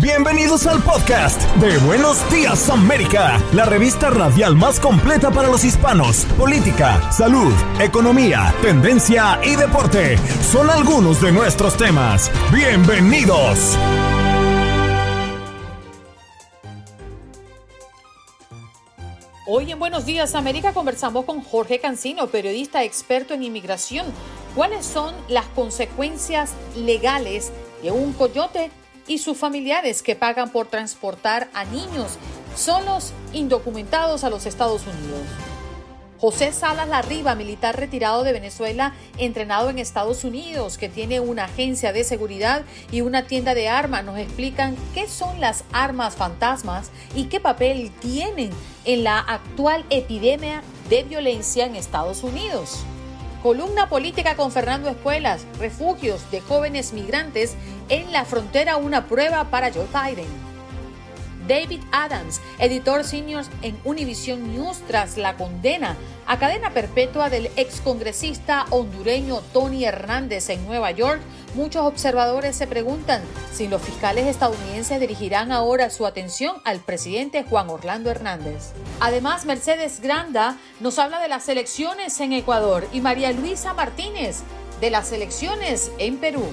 Bienvenidos al podcast de Buenos Días América, la revista radial más completa para los hispanos. Política, salud, economía, tendencia y deporte son algunos de nuestros temas. Bienvenidos. Hoy en Buenos Días América conversamos con Jorge Cancino, periodista experto en inmigración. ¿Cuáles son las consecuencias legales de un coyote y sus familiares que pagan por transportar a niños solos indocumentados a los Estados Unidos. José Salas Larriba, militar retirado de Venezuela, entrenado en Estados Unidos, que tiene una agencia de seguridad y una tienda de armas, nos explican qué son las armas fantasmas y qué papel tienen en la actual epidemia de violencia en Estados Unidos. Columna política con Fernando Espuelas, refugios de jóvenes migrantes en la frontera, una prueba para Joe Biden. David Adams, editor senior en Univision News tras la condena a cadena perpetua del excongresista hondureño Tony Hernández en Nueva York, muchos observadores se preguntan si los fiscales estadounidenses dirigirán ahora su atención al presidente Juan Orlando Hernández. Además, Mercedes Granda nos habla de las elecciones en Ecuador y María Luisa Martínez de las elecciones en Perú.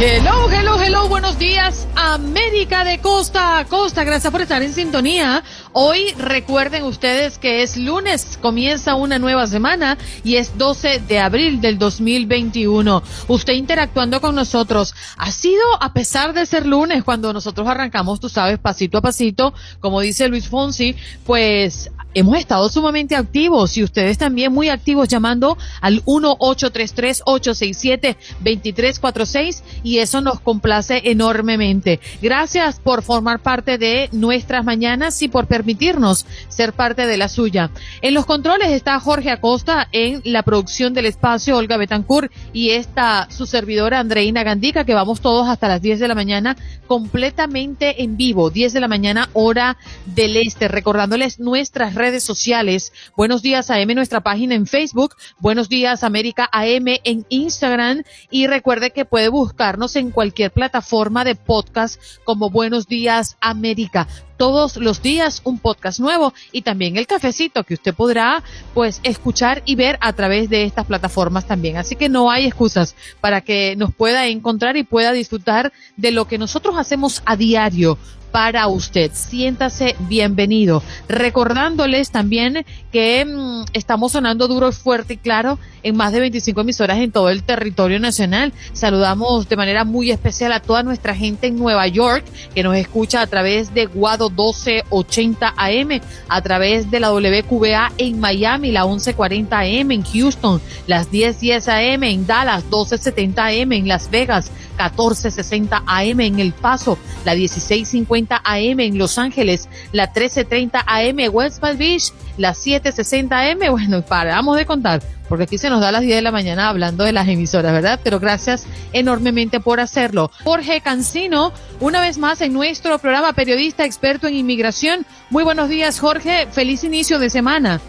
Hello, hello, hello, buenos días, América de costa a costa. Gracias por estar en sintonía. Hoy recuerden ustedes que es lunes, comienza una nueva semana y es 12 de abril del 2021. Usted interactuando con nosotros ha sido a pesar de ser lunes cuando nosotros arrancamos, tú sabes, pasito a pasito, como dice Luis Fonsi, pues hemos estado sumamente activos y ustedes también muy activos llamando al 1-833-867-2346 y eso nos complace enormemente. Gracias por formar parte de nuestras mañanas y por permitirnos ser parte de la suya. En los controles está Jorge Acosta en la producción del espacio Olga Betancourt y está su servidora Andreina Gandica que vamos todos hasta las 10 de la mañana completamente en vivo, 10 de la mañana hora del este, recordándoles nuestras redes sociales. Buenos días AM, nuestra página en Facebook. Buenos días América AM en Instagram. Y recuerde que puede buscarnos en cualquier plataforma de podcast como Buenos días América todos los días un podcast nuevo y también el cafecito que usted podrá pues escuchar y ver a través de estas plataformas también. Así que no hay excusas para que nos pueda encontrar y pueda disfrutar de lo que nosotros hacemos a diario para usted. Siéntase bienvenido. Recordándoles también que mm, estamos sonando duro, fuerte y claro en más de 25 emisoras en todo el territorio nacional. Saludamos de manera muy especial a toda nuestra gente en Nueva York que nos escucha a través de Guado 1280 AM, a través de la WQBA en Miami, la 1140 AM en Houston, las 1010 AM en Dallas, 1270 AM en Las Vegas, 1460 AM en El Paso, la 1650 AM en Los Ángeles, la 1330 AM West Palm Beach, la 760 AM, bueno, paramos de contar, porque aquí se nos da las 10 de la mañana hablando de las emisoras, ¿verdad? Pero gracias enormemente por hacerlo. Jorge Cancino, una vez más en nuestro programa periodista experto en inmigración. Muy buenos días, Jorge. Feliz inicio de semana.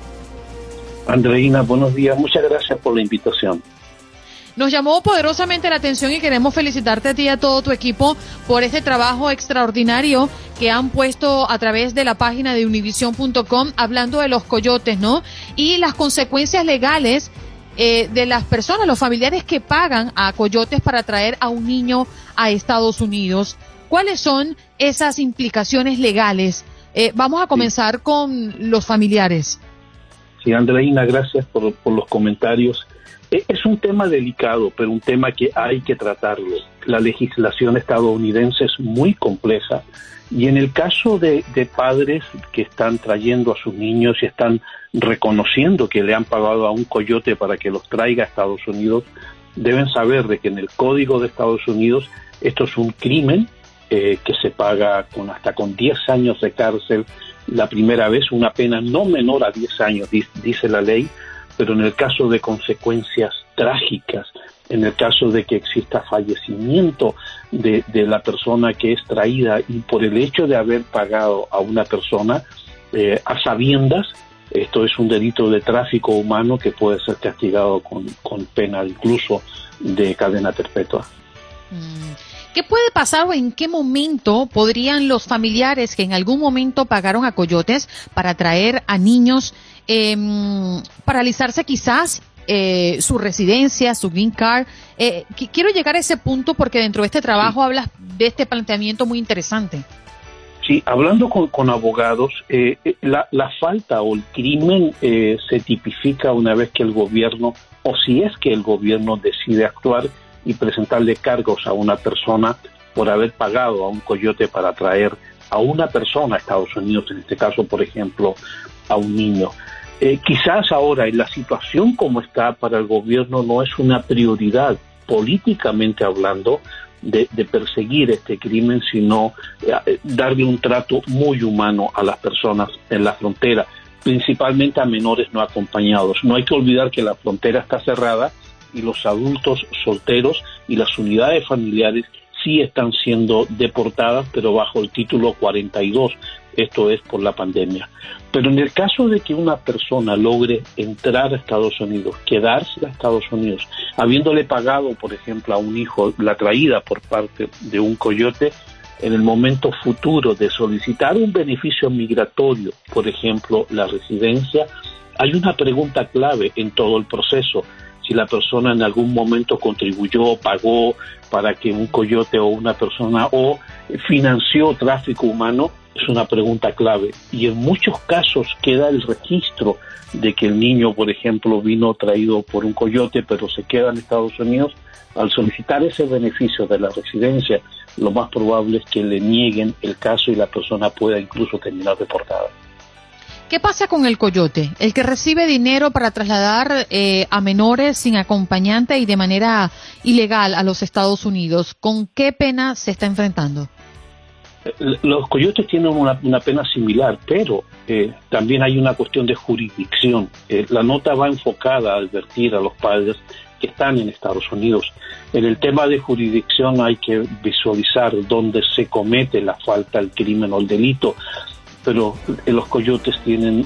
Andreina, buenos días. Muchas gracias por la invitación. Nos llamó poderosamente la atención y queremos felicitarte a ti y a todo tu equipo por este trabajo extraordinario que han puesto a través de la página de univision.com hablando de los coyotes, ¿no? Y las consecuencias legales eh, de las personas, los familiares que pagan a coyotes para traer a un niño a Estados Unidos. ¿Cuáles son esas implicaciones legales? Eh, vamos a comenzar con los familiares. Sí, Andreina, gracias por, por los comentarios. E, es un tema delicado, pero un tema que hay que tratarlo. La legislación estadounidense es muy compleja y en el caso de, padres que están trayendo a sus niños y están reconociendo que le han pagado a un coyote para que los traiga a Estados Unidos, deben saber de que en el Código de Estados Unidos esto es un crimen eh, que se paga con hasta con 10 años de cárcel la primera vez, una pena no menor a 10 años, dice la ley, pero en el caso de consecuencias trágicas, en el caso de que exista fallecimiento de, la persona que es traída y por el hecho de haber pagado a una persona eh, a sabiendas, esto es un delito de tráfico humano que puede ser castigado con, pena incluso de cadena perpetua. Mm. ¿Qué puede pasar o en qué momento podrían los familiares que en algún momento pagaron a coyotes para traer a niños em, paralizarse quizás eh, su residencia, su green card. Eh, quiero llegar a ese punto porque dentro de este trabajo hablas de este planteamiento muy interesante. Sí, hablando con, abogados, eh, la, la, falta o el crimen se tipifica una vez que el gobierno, o si es que el gobierno decide actuar y presentarle cargos a una persona por haber pagado a un coyote para traer a una persona a Estados Unidos, en este caso, por ejemplo, a un niño. Eh, quizás ahora en la situación como está para el gobierno no es una prioridad políticamente hablando de, perseguir este crimen, sino eh, darle un trato muy humano a las personas en la frontera, principalmente a menores no acompañados. No hay que olvidar que la frontera está cerrada y los adultos solteros y las unidades familiares sí están siendo deportadas, pero bajo el título 42, esto es por la pandemia. Pero en el caso de que una persona logre entrar a Estados Unidos, quedarse a Estados Unidos, habiéndole pagado, por ejemplo, a un hijo la traída por parte de un coyote, en el momento futuro de solicitar un beneficio migratorio, por ejemplo, la residencia, hay una pregunta clave en todo el proceso si la persona en algún momento contribuyó, pagó para que un coyote o una persona o financió tráfico humano, es una pregunta clave. Y en muchos casos queda el registro de que el niño, por ejemplo, vino traído por un coyote, pero se queda en Estados Unidos. Al solicitar ese beneficio de la residencia, lo más probable es que le nieguen el caso y la persona pueda incluso terminar deportada. ¿Qué pasa con el coyote? El que recibe dinero para trasladar eh, a menores sin acompañante y de manera ilegal a los Estados Unidos. ¿Con qué pena se está enfrentando? Los coyotes tienen una, pena similar, pero eh, también hay una cuestión de jurisdicción. Eh, la nota va enfocada a advertir a los padres que están en Estados Unidos. En el tema de jurisdicción hay que visualizar dónde se comete la falta, el crimen o el delito pero los coyotes tienen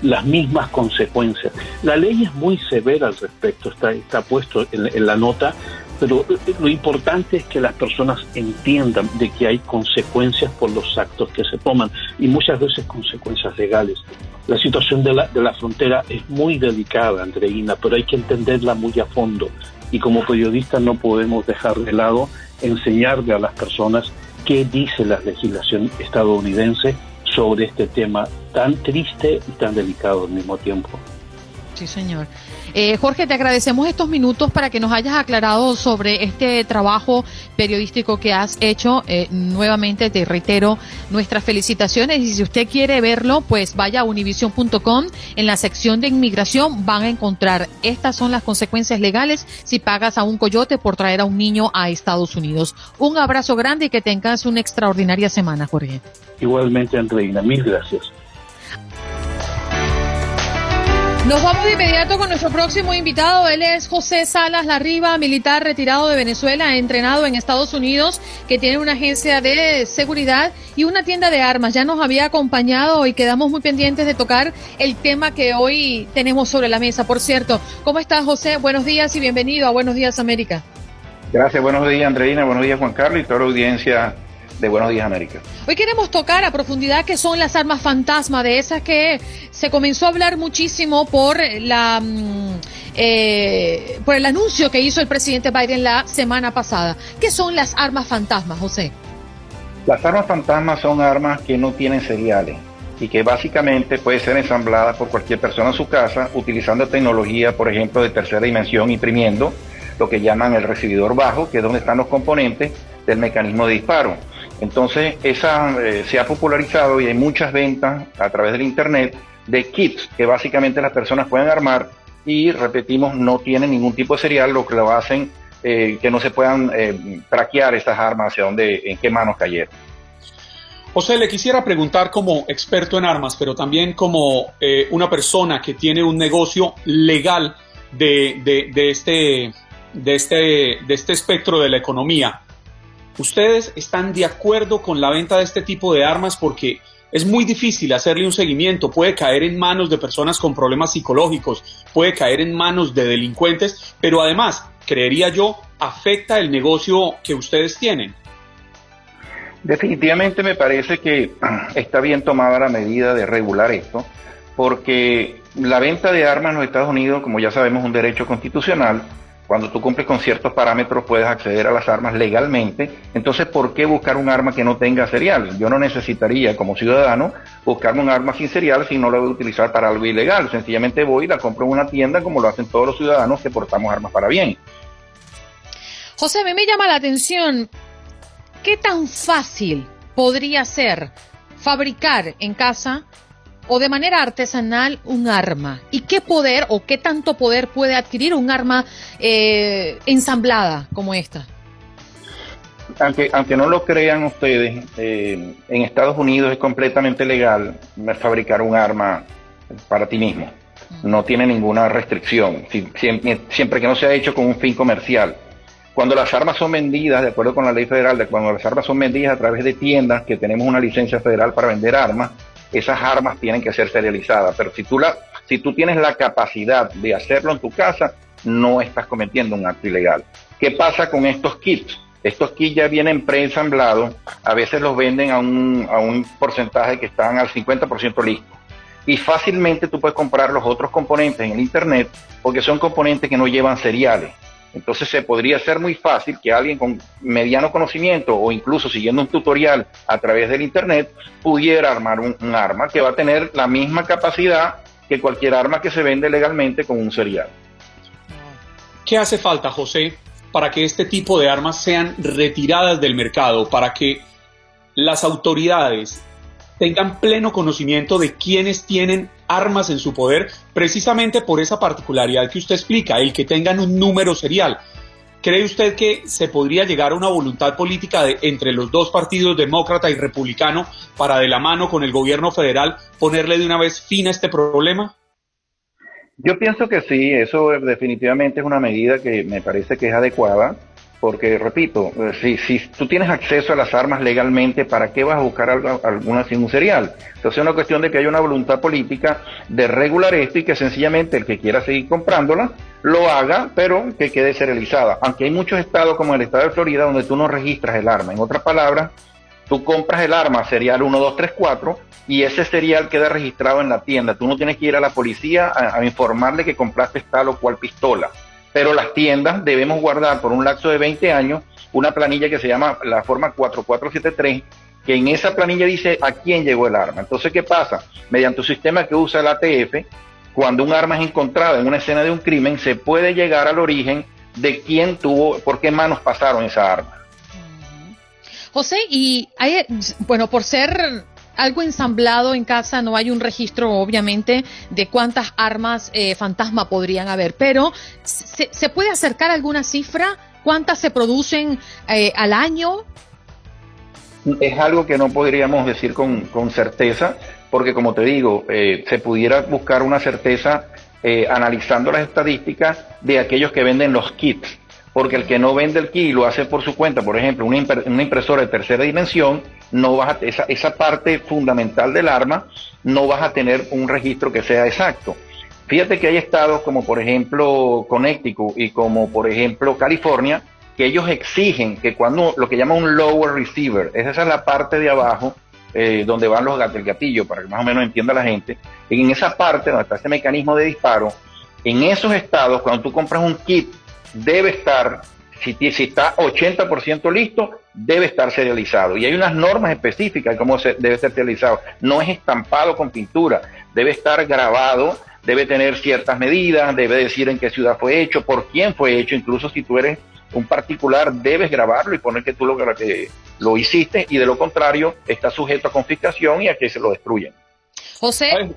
las mismas consecuencias. La ley es muy severa al respecto, está, está puesto en, la nota, pero lo importante es que las personas entiendan de que hay consecuencias por los actos que se toman y muchas veces consecuencias legales. La situación de la, de la frontera es muy delicada, Andreina, pero hay que entenderla muy a fondo y como periodistas no podemos dejar de lado enseñarle a las personas qué dice la legislación estadounidense sobre este tema tan triste y tan delicado al mismo tiempo. Sí, señor. Eh, Jorge, te agradecemos estos minutos para que nos hayas aclarado sobre este trabajo periodístico que has hecho. Eh, nuevamente te reitero nuestras felicitaciones y si usted quiere verlo, pues vaya a univision.com. En la sección de inmigración van a encontrar estas son las consecuencias legales si pagas a un coyote por traer a un niño a Estados Unidos. Un abrazo grande y que tengas una extraordinaria semana, Jorge. Igualmente, Andreina, mil gracias. Nos vamos de inmediato con nuestro próximo invitado. Él es José Salas Larriba, militar retirado de Venezuela, entrenado en Estados Unidos, que tiene una agencia de seguridad y una tienda de armas. Ya nos había acompañado y quedamos muy pendientes de tocar el tema que hoy tenemos sobre la mesa. Por cierto, ¿cómo estás, José? Buenos días y bienvenido a Buenos Días, América. Gracias, buenos días, Andreina. Buenos días, Juan Carlos y toda la audiencia de Buenos Días América. Hoy queremos tocar a profundidad qué son las armas fantasma, de esas que se comenzó a hablar muchísimo por la mm, eh, por el anuncio que hizo el presidente Biden la semana pasada. ¿Qué son las armas fantasmas, José? Las armas fantasmas son armas que no tienen seriales y que básicamente pueden ser ensambladas por cualquier persona en su casa utilizando tecnología, por ejemplo, de tercera dimensión, imprimiendo lo que llaman el recibidor bajo, que es donde están los componentes del mecanismo de disparo. Entonces, esa eh, se ha popularizado y hay muchas ventas a través del Internet de kits que básicamente las personas pueden armar y repetimos, no tienen ningún tipo de serial, lo que lo hacen eh, que no se puedan eh, traquear estas armas hacia dónde, en qué manos cayeron. José, le quisiera preguntar como experto en armas, pero también como eh, una persona que tiene un negocio legal de, de, este, de, este, de este espectro de la economía. ¿Ustedes están de acuerdo con la venta de este tipo de armas? Porque es muy difícil hacerle un seguimiento, puede caer en manos de personas con problemas psicológicos, puede caer en manos de delincuentes, pero además, creería yo, afecta el negocio que ustedes tienen. Definitivamente me parece que está bien tomada la medida de regular esto, porque la venta de armas en los Estados Unidos, como ya sabemos, es un derecho constitucional. Cuando tú cumples con ciertos parámetros puedes acceder a las armas legalmente. Entonces, ¿por qué buscar un arma que no tenga serial? Yo no necesitaría, como ciudadano, buscarme un arma sin serial si no la voy a utilizar para algo ilegal. Sencillamente voy y la compro en una tienda como lo hacen todos los ciudadanos que portamos armas para bien. José, a mí me llama la atención ¿qué tan fácil podría ser fabricar en casa o de manera artesanal un arma? ¿Y qué poder o qué tanto poder puede adquirir un arma eh, ensamblada como esta? Aunque, aunque no lo crean ustedes, eh, en Estados Unidos es completamente legal fabricar un arma para ti mismo. No tiene ninguna restricción, siempre que no sea hecho con un fin comercial. Cuando las armas son vendidas, de acuerdo con la ley federal, de cuando las armas son vendidas a través de tiendas que tenemos una licencia federal para vender armas, esas armas tienen que ser serializadas. Pero si tú, la, si tú tienes la capacidad de hacerlo en tu casa, no estás cometiendo un acto ilegal. ¿Qué pasa con estos kits? Estos kits ya vienen preensamblados, a veces los venden a un, a un porcentaje que están al 50% listos. Y fácilmente tú puedes comprar los otros componentes en el Internet porque son componentes que no llevan seriales. Entonces se podría ser muy fácil que alguien con mediano conocimiento o incluso siguiendo un tutorial a través del Internet pudiera armar un, arma que va a tener la misma capacidad que cualquier arma que se vende legalmente con un serial. ¿Qué hace falta, José, para que este tipo de armas sean retiradas del mercado, para que las autoridades tengan pleno conocimiento de quiénes tienen armas en su poder, precisamente por esa particularidad que usted explica, el que tengan un número serial. ¿Cree usted que se podría llegar a una voluntad política de, entre los dos partidos, demócrata y republicano, para de la mano con el gobierno federal ponerle de una vez fin a este problema? Yo pienso que sí, eso definitivamente es una medida que me parece que es adecuada porque repito, eh, si, si tú tienes acceso a las armas legalmente, ¿para qué vas a buscar alguna sin un serial? Entonces es una cuestión de que haya una voluntad política de regular esto y que sencillamente el que quiera seguir comprándola lo haga, pero que quede serializada. Aunque hay muchos estados como el estado de Florida donde tú no registras el arma. En otras palabras, tú compras el arma serial 1, 2, 3, 4 y ese serial queda registrado en la tienda. Tú no tienes que ir a la policía a, a informarle que compraste tal o cual pistola pero las tiendas debemos guardar por un lapso de 20 años una planilla que se llama la forma 4473, que en esa planilla dice a quién llegó el arma. Entonces, ¿qué pasa? Mediante un sistema que usa el ATF, cuando un arma es encontrada en una escena de un crimen, se puede llegar al origen de quién tuvo, por qué manos pasaron esa arma. José, y hay, bueno, por ser algo ensamblado en casa, no hay un registro obviamente de cuántas armas eh, fantasma podrían haber, pero ¿se, puede acercar alguna cifra? ¿Cuántas se producen eh, al año? Es algo que no podríamos decir con, certeza, porque como te digo, eh, se pudiera buscar una certeza analizando las estadísticas de aquellos que venden los kits porque el que no vende el kit y lo hace por su cuenta, por ejemplo, una, impresora de tercera dimensión, no vas a, esa, esa parte fundamental del arma, no vas a tener un registro que sea exacto. Fíjate que hay estados como por ejemplo Connecticut y como por ejemplo California, que ellos exigen que cuando lo que llaman un lower receiver, esa es la parte de abajo eh, donde van los gatos, el gatillo, para que más o menos entienda la gente, en esa parte donde está ese mecanismo de disparo, en esos estados, cuando tú compras un kit debe estar, si, si está 80% listo, debe estar serializado. Y hay unas normas específicas de cómo se, debe ser serializado. No es estampado con pintura, debe estar grabado, debe tener ciertas medidas, debe decir en qué ciudad fue hecho, por quién fue hecho, incluso si tú eres un particular, debes grabarlo y poner que tú lo, que lo hiciste y de lo contrario está sujeto a confiscación y a que se lo destruyan. José.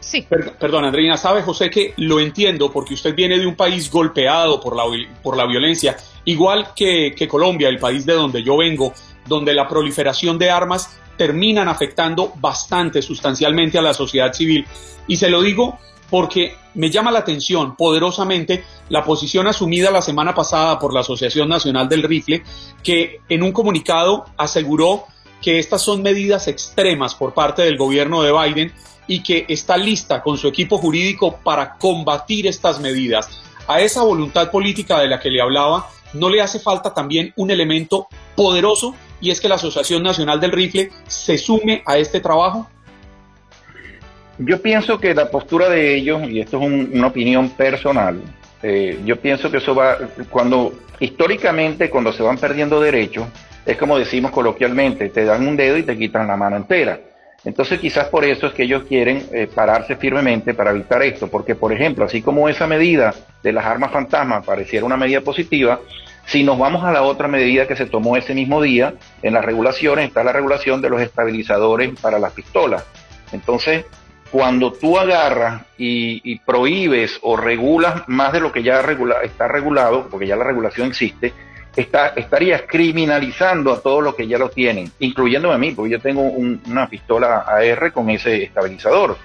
Sí. perdón, Andreina, sabe José que lo entiendo porque usted viene de un país golpeado por la, por la violencia, igual que, que Colombia, el país de donde yo vengo, donde la proliferación de armas terminan afectando bastante sustancialmente a la sociedad civil. Y se lo digo porque me llama la atención poderosamente la posición asumida la semana pasada por la Asociación Nacional del Rifle, que en un comunicado aseguró que estas son medidas extremas por parte del gobierno de Biden y que está lista con su equipo jurídico para combatir estas medidas. A esa voluntad política de la que le hablaba, ¿no le hace falta también un elemento poderoso y es que la Asociación Nacional del Rifle se sume a este trabajo? Yo pienso que la postura de ellos, y esto es una opinión personal, eh, yo pienso que eso va, cuando históricamente, cuando se van perdiendo derechos, es como decimos coloquialmente, te dan un dedo y te quitan la mano entera. Entonces quizás por eso es que ellos quieren eh, pararse firmemente para evitar esto, porque por ejemplo, así como esa medida de las armas fantasmas pareciera una medida positiva, si nos vamos a la otra medida que se tomó ese mismo día, en las regulaciones está la regulación de los estabilizadores para las pistolas. Entonces, cuando tú agarras y, prohíbes o regulas más de lo que ya está regulado, porque ya la regulación existe, está, estarías criminalizando a todos los que ya lo tienen, incluyéndome a mí, porque yo tengo una pistola AR con ese estabilizador.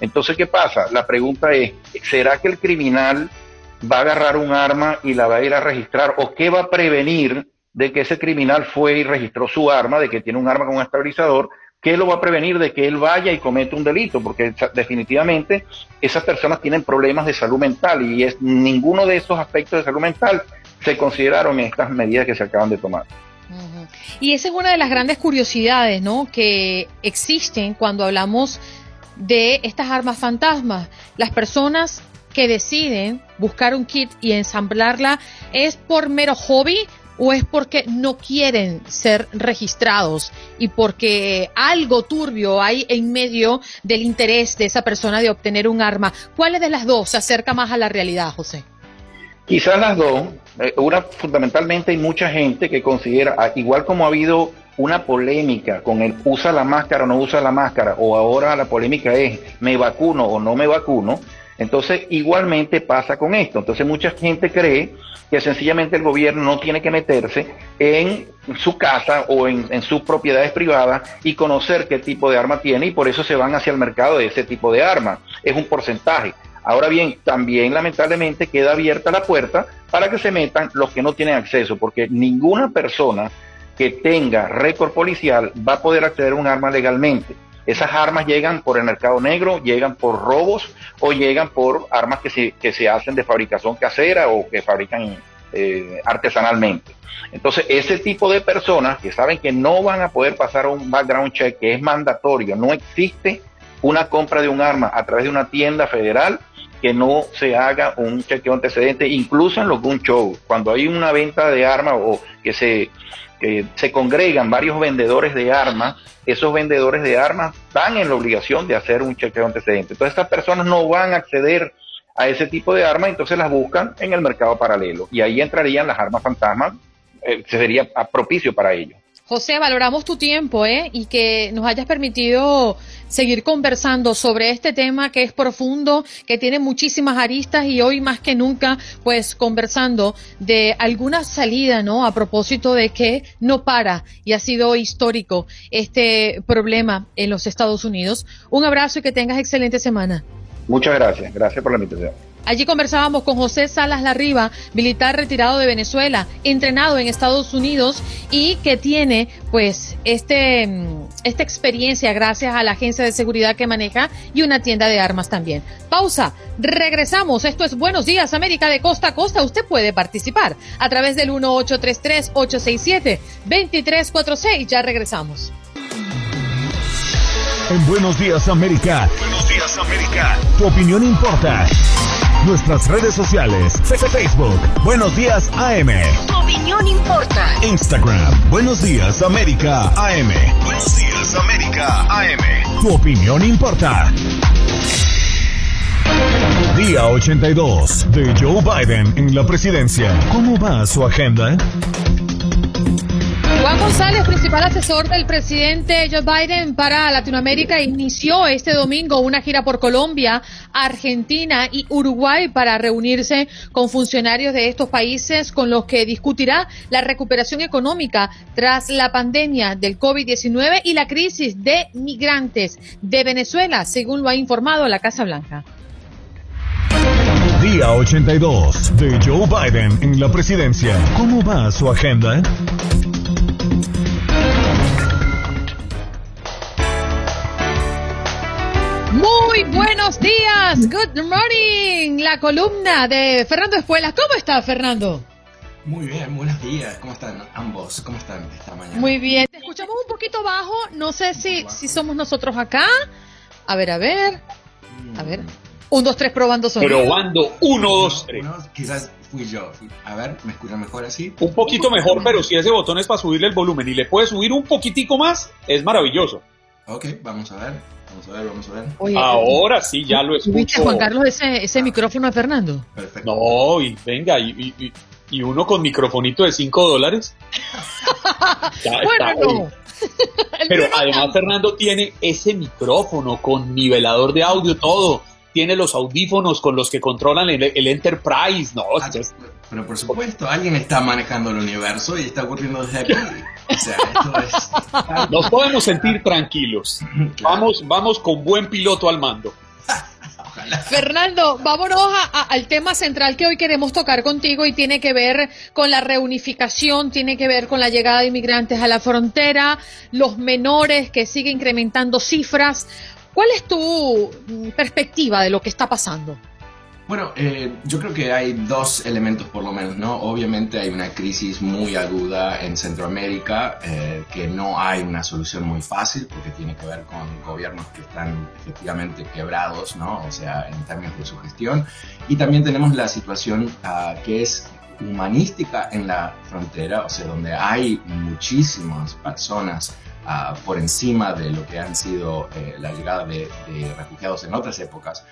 Entonces, ¿qué pasa? La pregunta es, ¿será que el criminal va a agarrar un arma y la va a ir a registrar o qué va a prevenir de que ese criminal fue y registró su arma, de que tiene un arma con un estabilizador, ¿qué lo va a prevenir de que él vaya y cometa un delito? Porque definitivamente esas personas tienen problemas de salud mental y es ninguno de esos aspectos de salud mental se consideraron estas medidas que se acaban de tomar. Y esa es una de las grandes curiosidades, ¿no? Que existen cuando hablamos de estas armas fantasmas. Las personas que deciden buscar un kit y ensamblarla es por mero hobby o es porque no quieren ser registrados y porque algo turbio hay en medio del interés de esa persona de obtener un arma. ¿Cuál de las dos se acerca más a la realidad, José? Quizás las dos. Eh, una, fundamentalmente hay mucha gente que considera, ah, igual como ha habido una polémica con el usa la máscara o no usa la máscara, o ahora la polémica es me vacuno o no me vacuno, entonces, igualmente pasa con esto. Entonces, mucha gente cree que sencillamente el gobierno no tiene que meterse en su casa o en, sus propiedades privadas y conocer qué tipo de arma tiene y por eso se van hacia el mercado de ese tipo de arma. Es un porcentaje. Ahora bien, también lamentablemente queda abierta la puerta para que se metan los que no tienen acceso, porque ninguna persona que tenga récord policial va a poder acceder a un arma legalmente. Esas armas llegan por el mercado negro, llegan por robos o llegan por armas que se, que se hacen de fabricación casera o que fabrican eh, artesanalmente. Entonces, ese tipo de personas que saben que no van a poder pasar un background check que es mandatorio, no existe una compra de un arma a través de una tienda federal que no se haga un chequeo antecedente, incluso en los gun show, cuando hay una venta de armas o que se se congregan varios vendedores de armas, esos vendedores de armas están en la obligación de hacer un chequeo antecedente. Entonces estas personas no van a acceder a ese tipo de armas, entonces las buscan en el mercado paralelo. Y ahí entrarían las armas fantasmas, eh, sería propicio para ellos. José, valoramos tu tiempo ¿eh? y que nos hayas permitido seguir conversando sobre este tema que es profundo, que tiene muchísimas aristas y hoy más que nunca, pues conversando de alguna salida, ¿no? A propósito de que no para y ha sido histórico este problema en los Estados Unidos. Un abrazo y que tengas excelente semana. Muchas gracias, gracias por la invitación. Allí conversábamos con José Salas Larriba, militar retirado de Venezuela, entrenado en Estados Unidos y que tiene pues este mm, esta experiencia gracias a la agencia de seguridad que maneja y una tienda de armas también. Pausa, regresamos. Esto es Buenos Días América de costa a costa. Usted puede participar a través del 1833 867 2346. Ya regresamos. En Buenos Días América. Buenos Días América. Tu opinión importa. Nuestras redes sociales. Facebook. Buenos Días AM. Tu opinión importa. Instagram. Buenos Días América AM. Buenos Días América AM. Tu opinión importa. Día 82 de Joe Biden en la presidencia. ¿Cómo va su agenda? Vamos González, principal asesor del presidente Joe Biden para Latinoamérica, inició este domingo una gira por Colombia, Argentina y Uruguay para reunirse con funcionarios de estos países con los que discutirá la recuperación económica tras la pandemia del COVID-19 y la crisis de migrantes de Venezuela, según lo ha informado la Casa Blanca. Día 82 de Joe Biden en la presidencia. ¿Cómo va su agenda? Muy buenos días, good morning, la columna de Fernando Espuelas. ¿Cómo está Fernando? Muy bien, buenos días. ¿Cómo están ambos? ¿Cómo están esta mañana? Muy bien. Te escuchamos un poquito bajo. No sé si, si somos nosotros acá. A ver, a ver. A ver. Un, dos, tres, probando sonido. Probando, uno, dos, tres. Uno, quizás fui yo. A ver, ¿me escuchan mejor así? Un poquito mejor, pero si ese botón es para subirle el volumen y le puede subir un poquitico más, es maravilloso. Ok, vamos a ver. Vamos a ver, vamos a ver. Oye, Ahora sí, ya lo ¿Tuviste, escucho. Juan Carlos, ese, ese micrófono de Fernando? Perfecto. No, y venga, y, y- y- uno con microfonito de 5 dólares. Ya Bueno, está, no. Pero además Fernando tiene ese micrófono con nivelador de audio, todo. Tiene los audífonos con los que controlan el, el Enterprise. No, Ah, Pero por supuesto, alguien está manejando el universo y está ocurriendo desde aquí. O sea, esto es. nos podemos sentir tranquilos. Vamos, vamos con buen piloto al mando. Fernando, vámonos a- a- al tema central que hoy queremos tocar contigo y tiene que ver con la reunificación, tiene que ver con la llegada de inmigrantes a la frontera, los menores que sigue incrementando cifras. ¿Cuál es tu mm, perspectiva de lo que está pasando? Bueno, eh, yo creo que hay dos elementos por lo menos, ¿no? Obviamente hay una crisis muy aguda en Centroamérica, eh, que no hay una solución muy fácil porque tiene que ver con gobiernos que están efectivamente quebrados, ¿no? O sea, en términos de su gestión. Y también tenemos la situación ah, que es humanística en la frontera, o sea, donde hay muchísimas personas ah, por encima de lo que han sido eh, la llegada de, de refugiados en otras épocas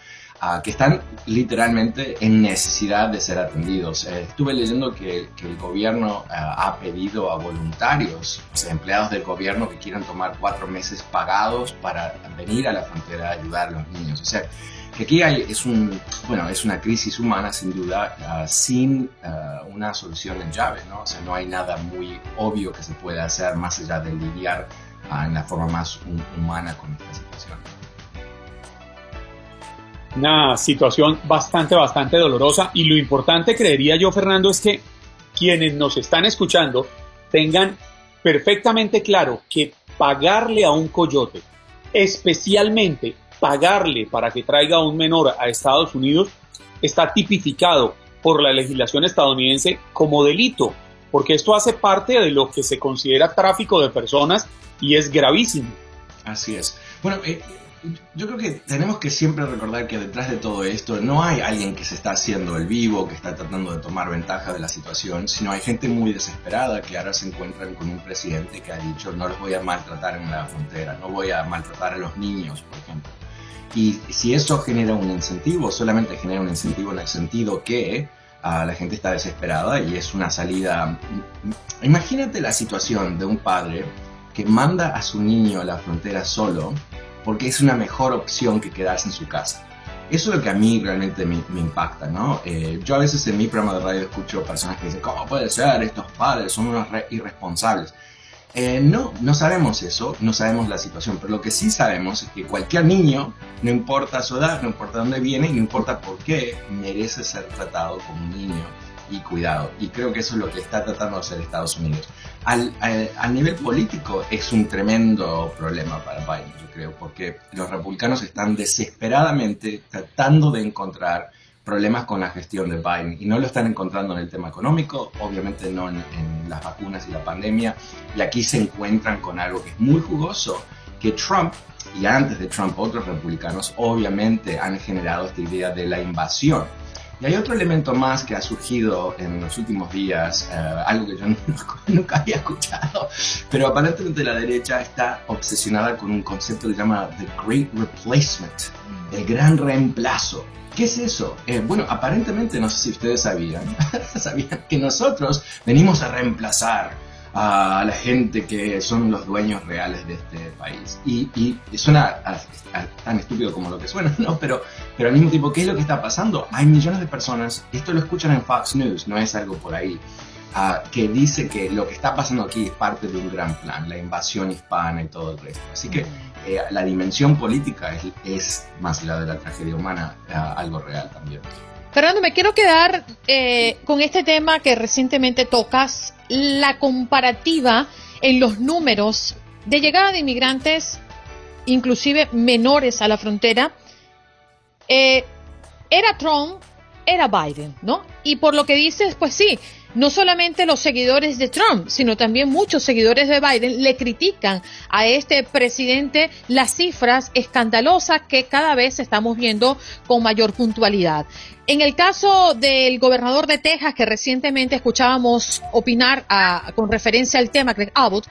ah, que están literalmente en necesidad de ser atendidos. Eh, estuve leyendo que, que el gobierno ah, ha pedido a voluntarios, o sea, empleados del gobierno que quieran tomar cuatro meses pagados para venir a la frontera a ayudar a los niños. O sea, que aquí hay, es, un, bueno, es una crisis humana sin duda, ah, sin ah, una solución en llave, ¿no? O sea, no hay nada muy obvio que se pueda hacer más allá de lidiar ah, en la forma más hum- humana con esta situación. Una situación bastante, bastante dolorosa. Y lo importante, creería yo, Fernando, es que quienes nos están escuchando tengan perfectamente claro que pagarle a un coyote, especialmente pagarle para que traiga a un menor a Estados Unidos, está tipificado por la legislación estadounidense como delito, porque esto hace parte de lo que se considera tráfico de personas y es gravísimo. Así es. Bueno, eh, yo creo que tenemos que siempre recordar que detrás de todo esto no hay alguien que se está haciendo el vivo, que está tratando de tomar ventaja de la situación, sino hay gente muy desesperada que ahora se encuentran con un presidente que ha dicho no los voy a maltratar en la frontera, no voy a maltratar a los niños, por ejemplo. Y si eso genera un incentivo, solamente genera un incentivo en el sentido que ah, la gente está desesperada y es una salida... Imagínate la situación de un padre que manda a su niño a la frontera solo porque es una mejor opción que quedarse en su casa. Eso es lo que a mí realmente me, me impacta, ¿no? Eh, yo a veces en mi programa de radio escucho personas que dicen, ¿cómo puede ser? Estos padres son unos re- irresponsables. Eh, no, no sabemos eso, no sabemos la situación, pero lo que sí sabemos es que cualquier niño, no importa su edad, no importa dónde viene y no importa por qué, merece ser tratado como un niño y cuidado. Y creo que eso es lo que está tratando de hacer Estados Unidos. Al, al- a nivel político es un tremendo problema para Biden, yo creo, porque los republicanos están desesperadamente tratando de encontrar problemas con la gestión de Biden y no lo están encontrando en el tema económico, obviamente no en, en las vacunas y la pandemia, y aquí se encuentran con algo que es muy jugoso, que Trump y antes de Trump otros republicanos obviamente han generado esta idea de la invasión. Y hay otro elemento más que ha surgido en los últimos días, eh, algo que yo nunca, nunca había escuchado, pero aparentemente la derecha está obsesionada con un concepto que se llama The Great Replacement, el gran reemplazo. ¿Qué es eso? Eh, bueno, aparentemente, no sé si ustedes sabían, sabían que nosotros venimos a reemplazar a la gente que son los dueños reales de este país. Y, y suena tan estúpido como lo que suena, ¿no? Pero, pero al mismo tiempo, ¿qué es lo que está pasando? Hay millones de personas, esto lo escuchan en Fox News, no es algo por ahí, uh, que dice que lo que está pasando aquí es parte de un gran plan, la invasión hispana y todo el resto. Así que eh, la dimensión política es, es, más allá de la tragedia humana, uh, algo real también. Fernando, me quiero quedar eh, con este tema que recientemente tocas, la comparativa en los números de llegada de inmigrantes, inclusive menores a la frontera. Eh, era Trump, era Biden, ¿no? Y por lo que dices, pues sí, no solamente los seguidores de Trump, sino también muchos seguidores de Biden le critican a este presidente las cifras escandalosas que cada vez estamos viendo con mayor puntualidad. En el caso del gobernador de Texas, que recientemente escuchábamos opinar con referencia al tema, Greg Abbott,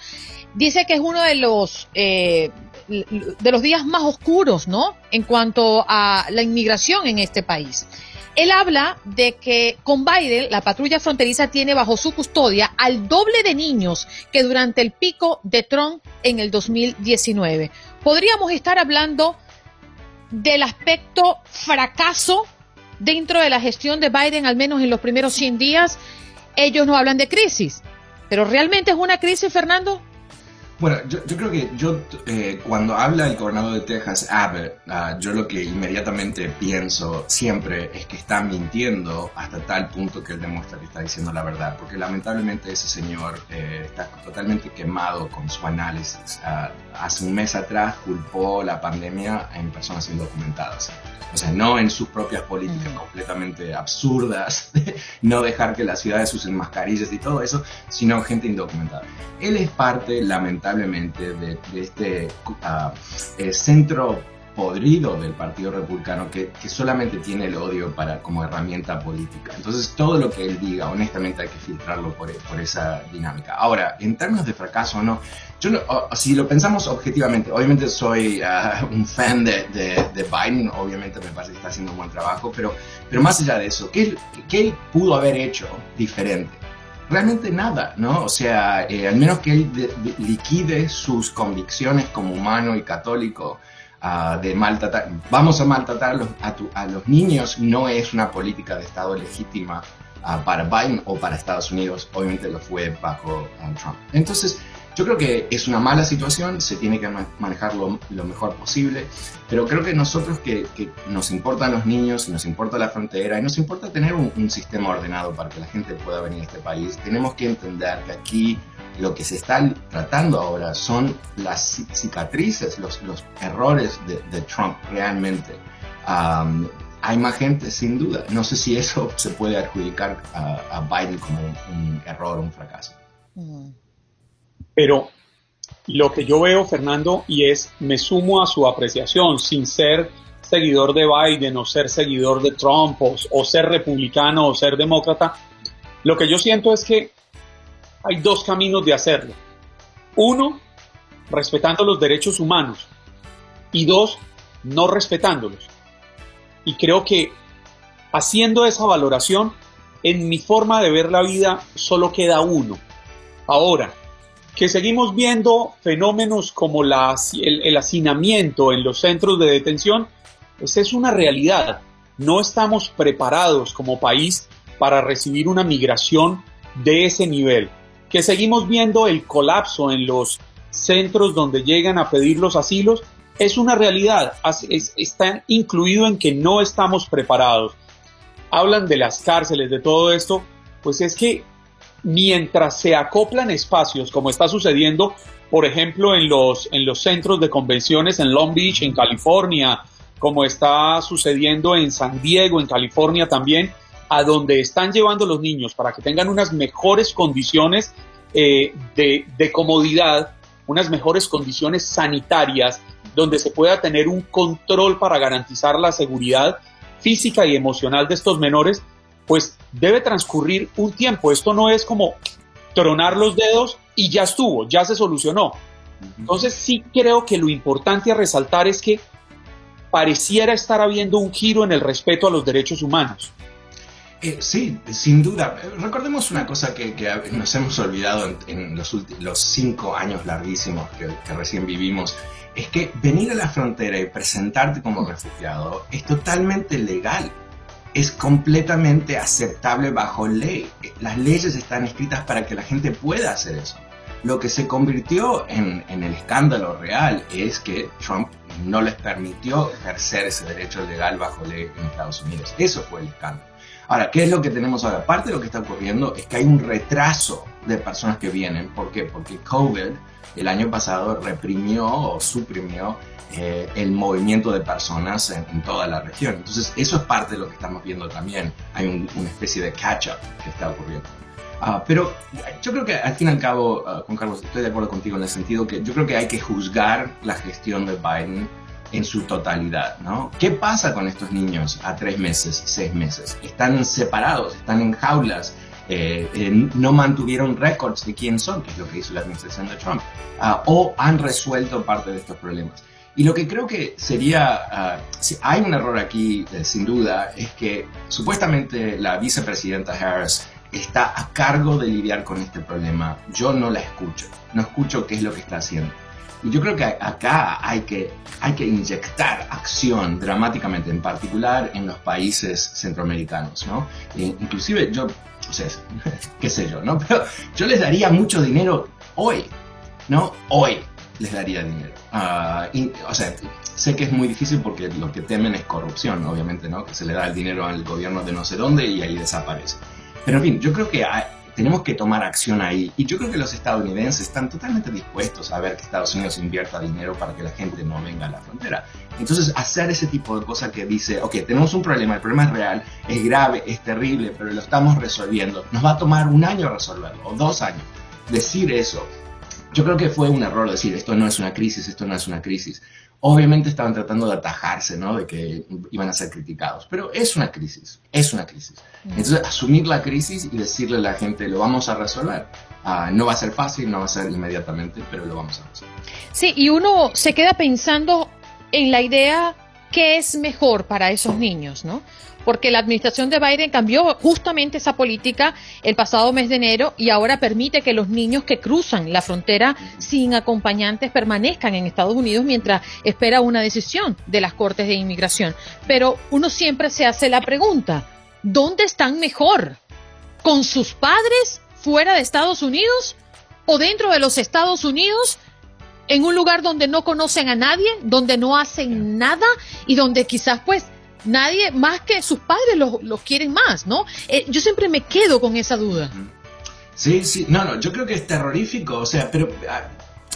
dice que es uno de los eh, de los días más oscuros, ¿no? En cuanto a la inmigración en este país. Él habla de que con Biden la patrulla fronteriza tiene bajo su custodia al doble de niños que durante el pico de Trump en el 2019. Podríamos estar hablando del aspecto fracaso dentro de la gestión de Biden, al menos en los primeros 100 días. Ellos no hablan de crisis, pero ¿realmente es una crisis, Fernando? Bueno, yo, creo que yo eh, cuando habla el gobernador de Texas, Abbott, ah, yo lo que inmediatamente pienso siempre es que está mintiendo hasta tal punto que él demuestra que está diciendo la verdad, porque lamentablemente ese señor eh, está totalmente quemado con su análisis. Ah, hace un mes atrás culpó la pandemia en personas indocumentadas o sea, no en sus propias políticas completamente absurdas, no dejar que las ciudades usen mascarillas y todo eso, sino gente indocumentada. Él es parte, lamentablemente, de, este uh, centro podrido del Partido Republicano que, solamente tiene el odio para, como herramienta política. Entonces, todo lo que él diga, honestamente, hay que filtrarlo por, por esa dinámica. Ahora, en términos de fracaso o no, yo si lo pensamos objetivamente, obviamente soy uh, un fan de, de, Biden, obviamente me parece que está haciendo un buen trabajo, pero, pero más allá de eso, ¿qué, qué él pudo haber hecho diferente? Realmente nada, ¿no? O sea, eh, al menos que él liquide sus convicciones como humano y católico, de maltratar, vamos a maltratar a, los niños, no es una política de Estado legítima ah, para Biden o para Estados Unidos, obviamente lo fue bajo ah, Trump. Entonces, yo creo que es una mala situación, se tiene que manejar lo, mejor posible, pero creo que nosotros que, nos importan los niños, nos importa la frontera y nos importa tener un, un sistema ordenado para que la gente pueda venir a este país, tenemos que entender que aquí lo que se está tratando ahora son las cicatrices, los, los errores de, Trump realmente. hay más gente, sin duda. No sé si eso se puede adjudicar a, Biden como un, error, un fracaso. Pero lo que yo veo, Fernando, y es, me sumo a su apreciación, sin ser seguidor de Biden o ser seguidor de Trump o ser republicano o ser demócrata, lo que yo siento es que hay dos caminos de hacerlo. Uno, respetando los derechos humanos y dos, no respetándolos. Y creo que haciendo esa valoración, en mi forma de ver la vida solo queda uno. Ahora, que seguimos viendo fenómenos como el, el, hacinamiento en los centros de detención, pues es una realidad. No estamos preparados como país para recibir una migración de ese nivel que seguimos viendo el colapso en los centros donde llegan a pedir los asilos, es una realidad, está incluido en que no estamos preparados. Hablan de las cárceles, de todo esto, pues es que mientras se acoplan espacios, como está sucediendo, por ejemplo, en los, en los centros de convenciones en Long Beach, en California, como está sucediendo en San Diego, en California también, a donde están llevando los niños para que tengan unas mejores condiciones eh, de, comodidad, unas mejores condiciones sanitarias, donde se pueda tener un control para garantizar la seguridad física y emocional de estos menores, pues debe transcurrir un tiempo. Esto no es como tronar los dedos y ya estuvo, ya se solucionó. Entonces sí creo que lo importante a resaltar es que pareciera estar habiendo un giro en el respeto a los derechos humanos. Eh, sí, sin duda. Recordemos una cosa que, nos hemos olvidado en, los, los cinco años larguísimos que, que, recién vivimos, es que venir a la frontera y presentarte como refugiado es totalmente legal, es completamente aceptable bajo ley. Las leyes están escritas para que la gente pueda hacer eso. Lo que se convirtió en, en el escándalo real es que Trump no les permitió ejercer ese derecho legal bajo ley en Estados Unidos. Eso fue el escándalo. Ahora, ¿qué es lo que tenemos ahora? Parte de lo que está ocurriendo es que hay un retraso de personas que vienen. ¿Por qué? Porque COVID el año pasado reprimió o suprimió eh, el movimiento de personas en, toda la región. Entonces, eso es parte de lo que estamos viendo también. Hay una especie de catch-up que está ocurriendo. Ah, pero yo creo que al fin y al cabo, Juan Carlos, estoy de acuerdo contigo en el sentido que yo creo que hay que juzgar la gestión de Biden en su totalidad, ¿no? ¿Qué pasa con estos niños a tres meses, seis meses? Están separados, están en jaulas, eh, eh, no mantuvieron récords de quién son, que es lo que hizo la administración de Trump, ah, o han resuelto parte de estos problemas. Y lo que creo que sería, ah, si hay un error aquí, eh, sin duda, es que supuestamente la vicepresidenta Harris está a cargo de lidiar con este problema. Yo no la escucho, no escucho qué es lo que está haciendo. Y yo creo que acá hay que, hay que inyectar acción dramáticamente, en particular en los países centroamericanos, ¿no? Inclusive yo, o sea, qué sé yo, ¿no? Pero yo les daría mucho dinero hoy, ¿no? Hoy les daría dinero. Ah, o sea, sé que es muy difícil porque lo que temen es corrupción, obviamente, ¿no? Que se le da el dinero al gobierno de no sé dónde y ahí desaparece. Pero en fin, yo creo que hay, tenemos que tomar acción ahí. Y yo creo que los estadounidenses están totalmente dispuestos a ver que Estados Unidos invierta dinero para que la gente no venga a la frontera. Entonces, hacer ese tipo de cosas que dice, ok, tenemos un problema, el problema es real, es grave, es terrible, pero lo estamos resolviendo. Nos va a tomar un año resolverlo, o dos años. Decir eso, yo creo que fue un error decir, esto no es una crisis, esto no es una crisis obviamente estaban tratando de atajarse, ¿no? De que iban a ser criticados. Pero es una crisis, es una crisis. Entonces, asumir la crisis y decirle a la gente, lo vamos a resolver. Ah, no va a ser fácil, no va a ser inmediatamente, pero lo vamos a resolver. Sí, y uno se queda pensando en la idea qué es mejor para esos niños, ¿no? Porque la administración de Biden cambió justamente esa política el pasado mes de enero y ahora permite que los niños que cruzan la frontera sin acompañantes permanezcan en Estados Unidos mientras espera una decisión de las Cortes de Inmigración. Pero uno siempre se hace la pregunta, ¿dónde están mejor? ¿Con sus padres fuera de Estados Unidos o dentro de los Estados Unidos? en un lugar donde no conocen a nadie, donde no hacen nada y donde quizás pues nadie más que sus padres los, quieren más, ¿no? Eh, yo siempre me quedo con esa duda. Sí, sí, no, no, yo creo que es terrorífico, o sea, pero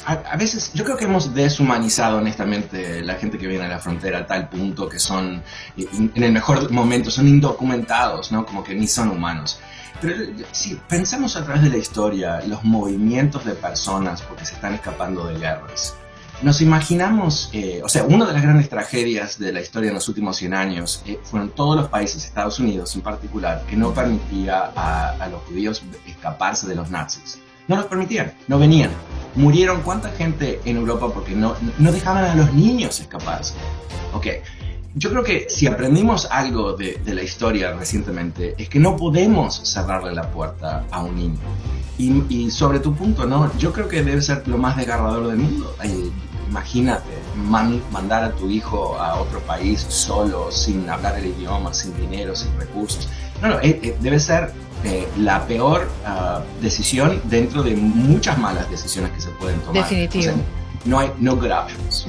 a, veces yo creo que hemos deshumanizado honestamente la gente que viene a la frontera a tal punto que son, en el mejor momento, son indocumentados, ¿no? Como que ni son humanos. Pero si pensamos a través de la historia, los movimientos de personas porque se están escapando de guerras, nos imaginamos, eh, o sea, una de las grandes tragedias de la historia en los últimos 100 años eh, fueron todos los países, Estados Unidos en particular, que no permitía a, los judíos escaparse de los nazis. No los permitían, no venían. Murieron cuánta gente en Europa porque no, no dejaban a los niños escaparse. Ok, yo creo que si aprendimos algo de, la historia recientemente es que no podemos cerrarle la puerta a un niño. Y, sobre tu punto, ¿no? Yo creo que debe ser lo más desgarrador del mundo. imagínate mandar a tu hijo a otro país solo, sin hablar el idioma, sin dinero, sin recursos. No, no, eh, eh, debe ser eh, la peor ah, decisión dentro de muchas malas decisiones que se pueden tomar. Definitivo no hay no good options.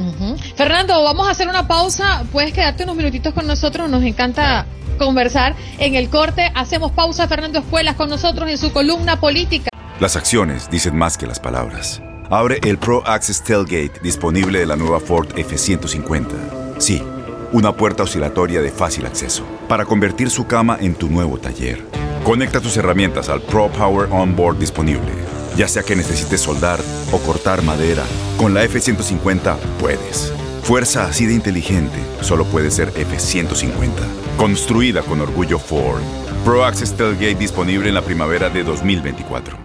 Fernando, vamos a hacer una pausa. Puedes quedarte unos minutitos con nosotros. Nos encanta conversar en el corte. Hacemos pausa. Fernando Escuelas con nosotros en su columna política. Las acciones dicen más que las palabras. Abre el Pro Access Tailgate disponible de la nueva Ford F150. Sí, una puerta oscilatoria de fácil acceso para convertir su cama en tu nuevo taller. Conecta tus herramientas al Pro Power Onboard disponible ya sea que necesites soldar o cortar madera, con la F-150 puedes. Fuerza así de inteligente solo puede ser F-150. Construida con orgullo Ford. Pro Access Tailgate disponible en la primavera de 2024.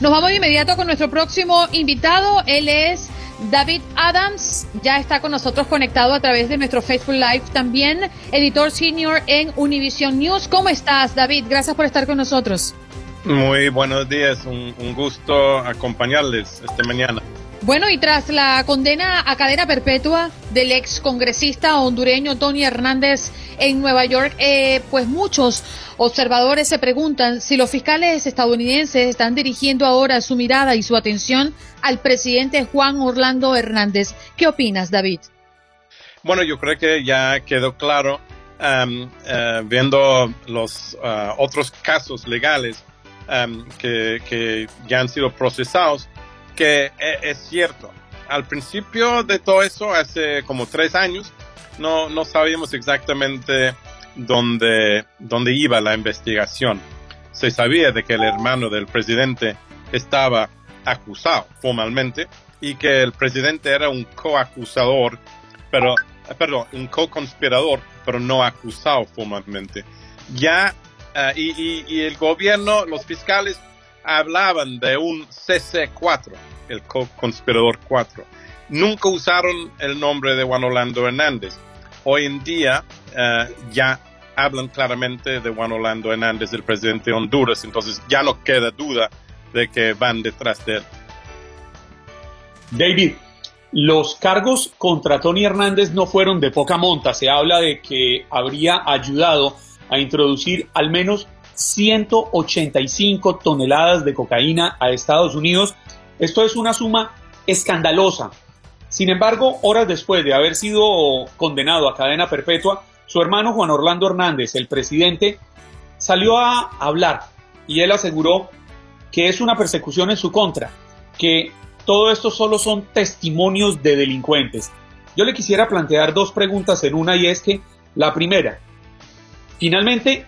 Nos vamos de inmediato con nuestro próximo invitado. Él es David Adams ya está con nosotros conectado a través de nuestro Facebook Live también, editor senior en Univision News. ¿Cómo estás, David? Gracias por estar con nosotros. Muy buenos días, un, un gusto acompañarles esta mañana. Bueno, y tras la condena a cadena perpetua del ex congresista hondureño Tony Hernández en Nueva York, eh, pues muchos observadores se preguntan si los fiscales estadounidenses están dirigiendo ahora su mirada y su atención al presidente Juan Orlando Hernández. ¿Qué opinas, David? Bueno, yo creo que ya quedó claro, um, uh, viendo los uh, otros casos legales um, que, que ya han sido procesados, que e, es, cierto. Al principio de todo eso, hace como tres años, no, no sabíamos exactamente dónde, dónde iba la investigación. Se sabía de que el hermano del presidente estaba acusado formalmente y que el presidente era un coacusador, pero, perdón, un co-conspirador, pero no acusado formalmente. Ya, uh, y, y, el gobierno, los fiscales hablaban de un CC4, el conspirador 4. Nunca usaron el nombre de Juan Orlando Hernández. Hoy en día uh, ya hablan claramente de Juan Orlando Hernández, el presidente de Honduras, entonces ya no queda duda de que van detrás de él. David, los cargos contra Tony Hernández no fueron de poca monta. Se habla de que habría ayudado a introducir al menos 185 toneladas de cocaína a Estados Unidos. Esto es una suma escandalosa. Sin embargo, horas después de haber sido condenado a cadena perpetua, su hermano Juan Orlando Hernández, el presidente, salió a hablar y él aseguró que es una persecución en su contra, que todo esto solo son testimonios de delincuentes. Yo le quisiera plantear dos preguntas en una y es que la primera, finalmente,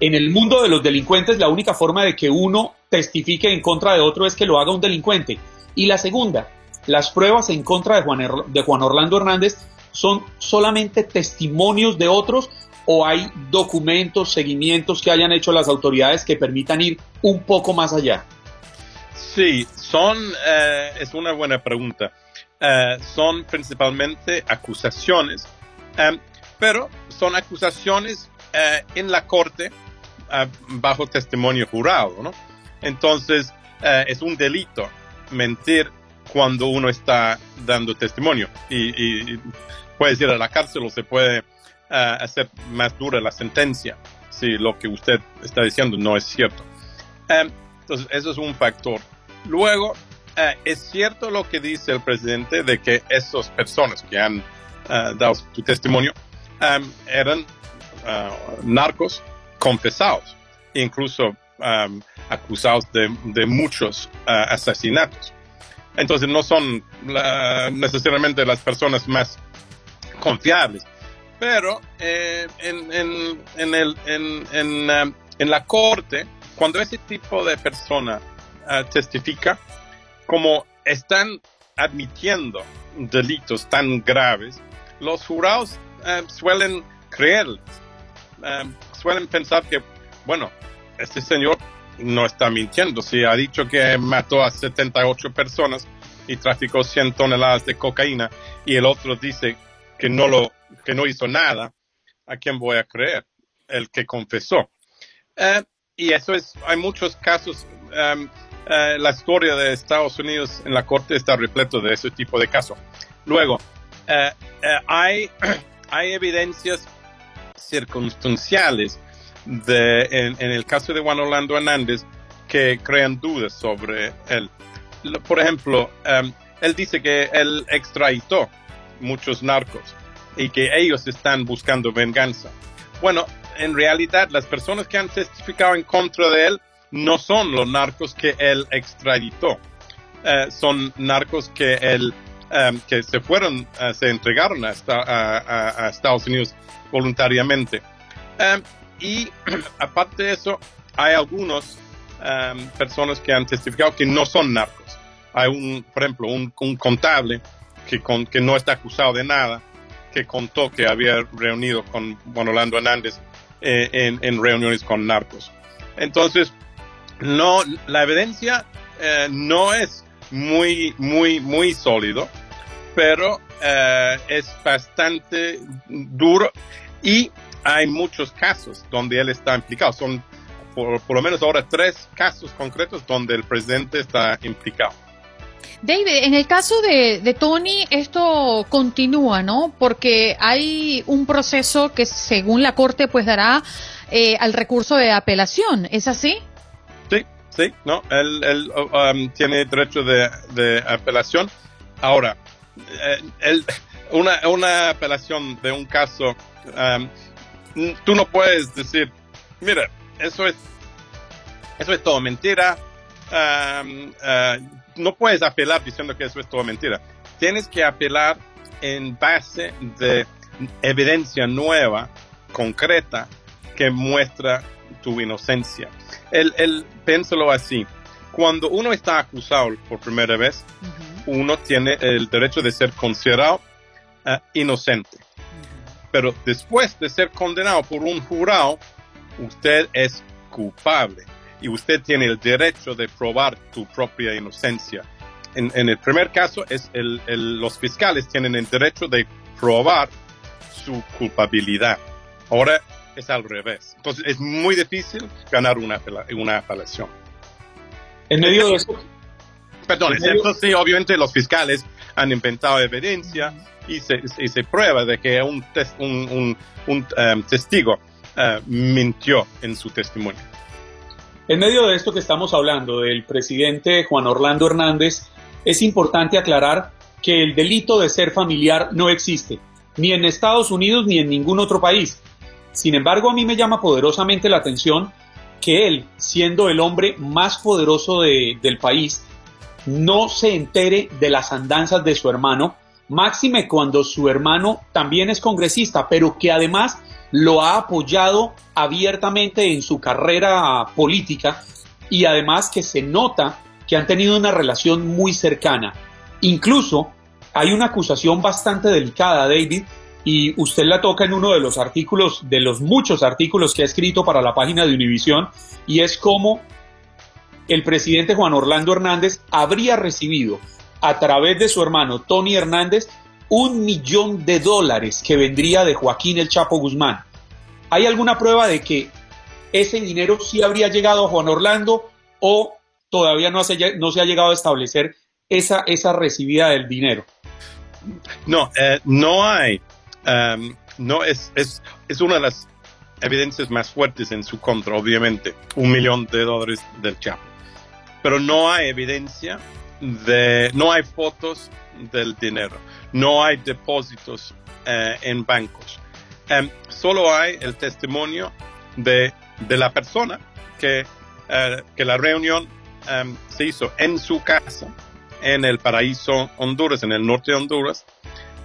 en el mundo de los delincuentes la única forma de que uno testifique en contra de otro es que lo haga un delincuente. Y la segunda, las pruebas en contra de Juan, de Juan Orlando Hernández son solamente testimonios de otros o hay documentos, seguimientos que hayan hecho las autoridades que permitan ir un poco más allá? Sí, son, eh, es una buena pregunta. Eh, son principalmente acusaciones, eh, pero son acusaciones eh, en la corte bajo testimonio jurado, ¿no? Entonces, eh, es un delito mentir cuando uno está dando testimonio y, y puede ir a la cárcel o se puede uh, hacer más dura la sentencia si lo que usted está diciendo no es cierto. Um, entonces, eso es un factor. Luego, uh, es cierto lo que dice el presidente de que esas personas que han dado su testimonio um, eran narcos confesados, incluso um, acusados de, muchos uh, asesinatos. Entonces no son necesariamente las personas más confiables, pero eh, en, en, en, el, en, um, en, la corte, cuando ese tipo de persona uh, testifica, como están admitiendo delitos tan graves, los jurados uh, suelen creerles Um, suelen pensar que, bueno, este señor no está mintiendo. Si ha dicho que mató a 78 personas y traficó 100 toneladas de cocaína y el otro dice que no lo, que no hizo nada, ¿a quién voy a creer? El que confesó. Uh, y eso es, hay muchos casos. Um, la historia de Estados Unidos en la corte está repleto de ese tipo de casos. Luego, uh, hay, hay evidencias circunstanciales de, en, el caso de Juan Orlando Hernández que crean dudas sobre él. Por ejemplo, um, él dice que él extraditó muchos narcos y que ellos están buscando venganza. Bueno, en realidad las personas que han testificado en contra de él no son los narcos que él extraditó. Uh, son narcos que él um, que se fueron, uh, se entregaron a, a, a, Estados Unidos voluntariamente. Um, y aparte de eso, hay algunas um, personas que han testificado que no son narcos. Hay un, por ejemplo, un, un contable que, con, que no está acusado de nada, que contó que había reunido con Juan Orlando Hernández eh, en, en, reuniones con narcos. Entonces, no, la evidencia eh, no es muy, muy, muy sólido, pero eh, es bastante duro y hay muchos casos donde él está implicado. Son por, por lo menos ahora tres casos concretos donde el presidente está implicado. David, en el caso de, de, Tony, esto continúa, ¿no? Porque hay un proceso que según la Corte pues dará eh, al recurso de apelación, ¿es así? Sí, no, él, él um, tiene derecho de, apelación. Ahora, eh, una, una apelación de un caso, um, tú no puedes decir, mira, eso es, eso es todo mentira. Um, uh, no puedes apelar diciendo que eso es todo mentira. Tienes que apelar en base de evidencia nueva, concreta, que muestra tu inocencia. El, el, así. Cuando uno está acusado por primera vez, uh -huh. uno tiene el derecho de ser considerado uh, inocente. Uh -huh. Pero después de ser condenado por un jurado, usted es culpable y usted tiene el derecho de probar tu propia inocencia. En, en el primer caso, es el, el, los fiscales tienen el derecho de probar su culpabilidad. Ahora es al revés. Entonces es muy difícil ganar una, una apelación. En medio de eso. Perdón, medio... sí, obviamente los fiscales han inventado evidencia y se, y se prueba de que un, test, un, un, un um, testigo uh, mintió en su testimonio. En medio de esto que estamos hablando del presidente Juan Orlando Hernández, es importante aclarar que el delito de ser familiar no existe, ni en Estados Unidos ni en ningún otro país. Sin embargo, a mí me llama poderosamente la atención que él, siendo el hombre más poderoso de, del país, no se entere de las andanzas de su hermano, máxime cuando su hermano también es congresista, pero que además lo ha apoyado abiertamente en su carrera política y además que se nota que han tenido una relación muy cercana. Incluso hay una acusación bastante delicada, David, y usted la toca en uno de los artículos, de los muchos artículos que ha escrito para la página de Univisión, y es como el presidente Juan Orlando Hernández habría recibido a través de su hermano Tony Hernández un millón de dólares que vendría de Joaquín el Chapo Guzmán. ¿Hay alguna prueba de que ese dinero sí habría llegado a Juan Orlando o todavía no, se, no se ha llegado a establecer esa, esa recibida del dinero? No, eh, no hay. Um, no es, es, es una de las evidencias más fuertes en su contra, obviamente, un millón de dólares del Chapo. Pero no hay evidencia de, no hay fotos del dinero, no hay depósitos eh, en bancos. Um, solo hay el testimonio de, de la persona que, uh, que la reunión um, se hizo en su casa, en el paraíso Honduras, en el norte de Honduras.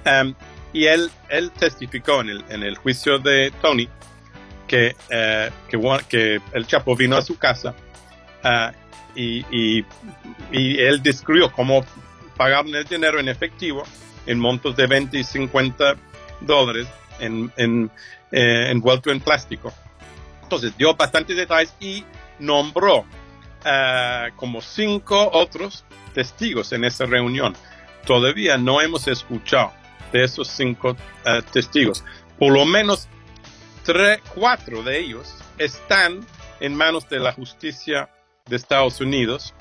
Um, y él, él testificó en el, en el juicio de Tony que, uh, que, que, el Chapo vino a su casa y, y, y, él describió cómo pagaron el dinero en efectivo en montos de 20 y 50 dólares en, en, eh, envuelto en plástico. Entonces dio bastantes detalles y nombró uh, como cinco otros testigos en esa reunión. Todavía no hemos escuchado de esos cinco uh, testigos. Por lo menos tres, cuatro de ellos están en manos de la justicia de Estados Unidos,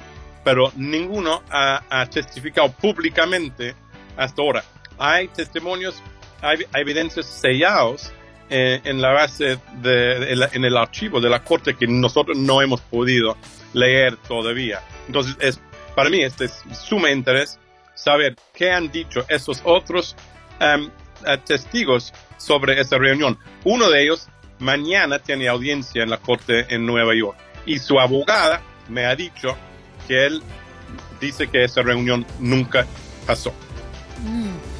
pero ninguno ha, ha testificado públicamente hasta ahora. Hay testimonios hay, hay evidencias sellados eh, en la base de, de, en el archivo de la corte que nosotros no hemos podido leer todavía. Entonces, es, para mí, este es suma interés saber qué han dicho esos otros um, testigos sobre esa reunión. Uno de ellos mañana tiene audiencia en la corte en Nueva York y su abogada me ha dicho que él dice que esa reunión nunca pasó. Mm.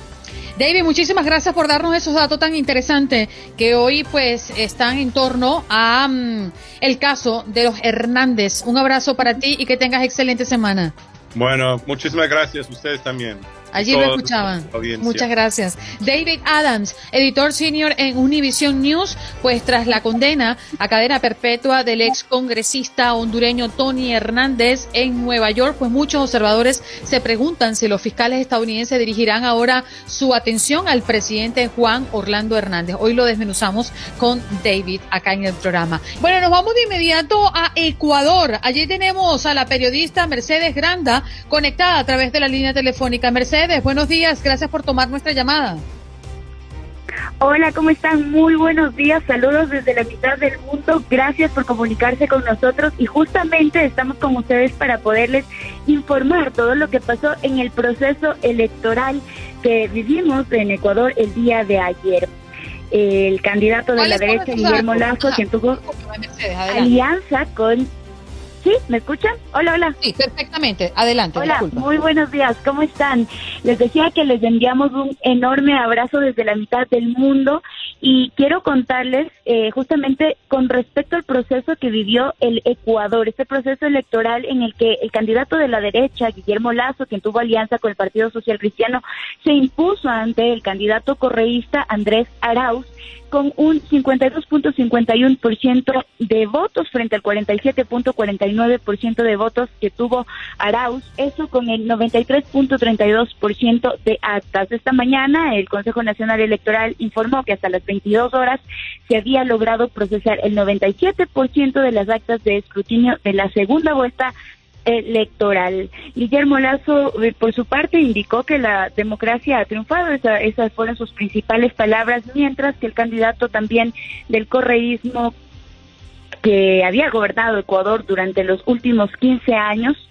David, muchísimas gracias por darnos esos datos tan interesantes que hoy pues están en torno a um, el caso de los Hernández. Un abrazo para ti y que tengas excelente semana. Bueno, muchísimas gracias. Ustedes también. Allí lo escuchaban. Muchas gracias. David Adams, editor senior en Univision News, pues tras la condena a cadena perpetua del ex congresista hondureño Tony Hernández en Nueva York, pues muchos observadores se preguntan si los fiscales estadounidenses dirigirán ahora su atención al presidente Juan Orlando Hernández. Hoy lo desmenuzamos con David acá en el programa. Bueno, nos vamos de inmediato a Ecuador. Allí tenemos a la periodista Mercedes Granda conectada a través de la línea telefónica. Mercedes, buenos días. Gracias por tomar nuestra llamada. Hola, ¿cómo están? Muy buenos días, saludos desde la mitad del mundo, gracias por comunicarse con nosotros y justamente estamos con ustedes para poderles informar todo lo que pasó en el proceso electoral que vivimos en Ecuador el día de ayer. El candidato de la derecha, Guillermo Lazo, quien tuvo alianza con ¿Sí? ¿Me escuchan? Hola, hola. Sí, perfectamente. Adelante. Hola, muy buenos días. ¿Cómo están? Les decía que les enviamos un enorme abrazo desde la mitad del mundo y quiero contarles eh, justamente con respecto al proceso que vivió el Ecuador, este proceso electoral en el que el candidato de la derecha, Guillermo Lazo, quien tuvo alianza con el Partido Social Cristiano, se impuso ante el candidato correísta Andrés Arauz con un 52.51% de votos frente al 47.49% de votos que tuvo Arauz, eso con el 93.32% de actas. Esta mañana el Consejo Nacional Electoral informó que hasta las 22 horas se había logrado procesar el 97% de las actas de escrutinio de la segunda vuelta electoral. Guillermo Lazo, eh, por su parte, indicó que la democracia ha triunfado, esas fueron sus principales palabras, mientras que el candidato también del correísmo que había gobernado Ecuador durante los últimos 15 años,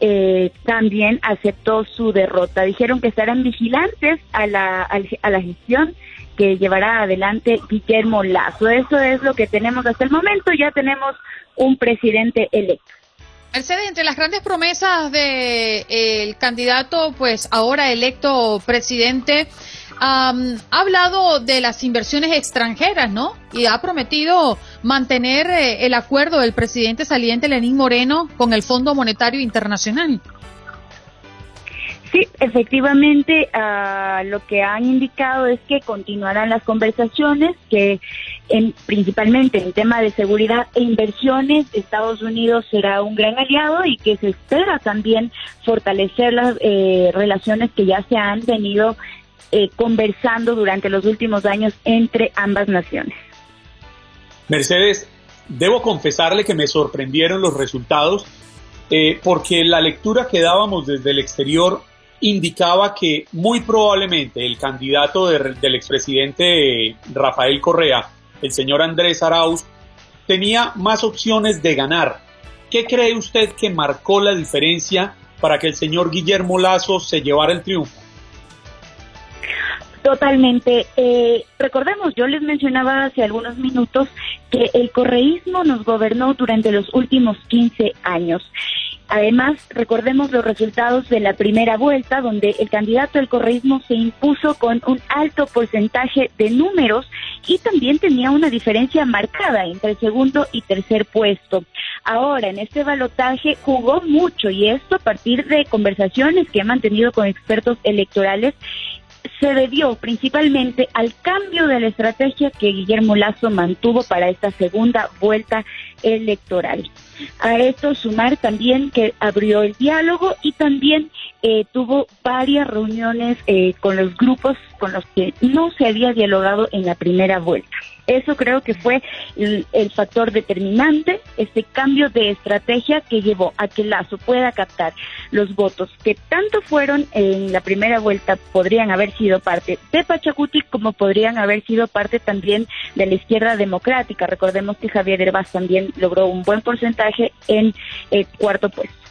eh, también aceptó su derrota. Dijeron que estarán vigilantes a la, a la gestión que llevará adelante Guillermo Lazo. Eso es lo que tenemos hasta el momento. Ya tenemos un presidente electo. Mercedes, entre las grandes promesas del de, candidato, pues ahora electo presidente, ha hablado de las inversiones extranjeras, ¿no? Y ha prometido mantener eh, el acuerdo del presidente saliente Lenín Moreno con el Fondo Monetario Internacional. Sí, efectivamente, uh, lo que han indicado es que continuarán las conversaciones, que en, principalmente en tema de seguridad e inversiones, Estados Unidos será un gran aliado y que se espera también fortalecer las eh, relaciones que ya se han venido eh, conversando durante los últimos años entre ambas naciones. Mercedes, debo confesarle que me sorprendieron los resultados eh, porque la lectura que dábamos desde el exterior indicaba que muy probablemente el candidato del expresidente Rafael Correa, el señor Andrés Arauz, tenía más opciones de ganar. ¿Qué cree usted que marcó la diferencia para que el señor Guillermo Lazo se llevara el triunfo? Totalmente. Eh, recordemos, yo les mencionaba hace algunos minutos que el correísmo nos gobernó durante los últimos 15 años. Además, recordemos los resultados de la primera vuelta, donde el candidato del correísmo se impuso con un alto porcentaje de números y también tenía una diferencia marcada entre el segundo y tercer puesto. Ahora, en este balotaje jugó mucho y esto a partir de conversaciones que ha mantenido con expertos electorales se debió principalmente al cambio de la estrategia que Guillermo Lazo mantuvo para esta segunda vuelta electoral. A esto sumar también que abrió el diálogo y también eh, tuvo varias reuniones eh, con los grupos con los que no se había dialogado en la primera vuelta. Eso creo que fue el, factor determinante, este cambio de estrategia que llevó a que Lazo pueda captar los votos que tanto fueron en la primera vuelta, podrían haber sido parte de Pachacuti como podrían haber sido parte también de la izquierda democrática. Recordemos que Javier Herbaz también logró un buen porcentaje en el cuarto puesto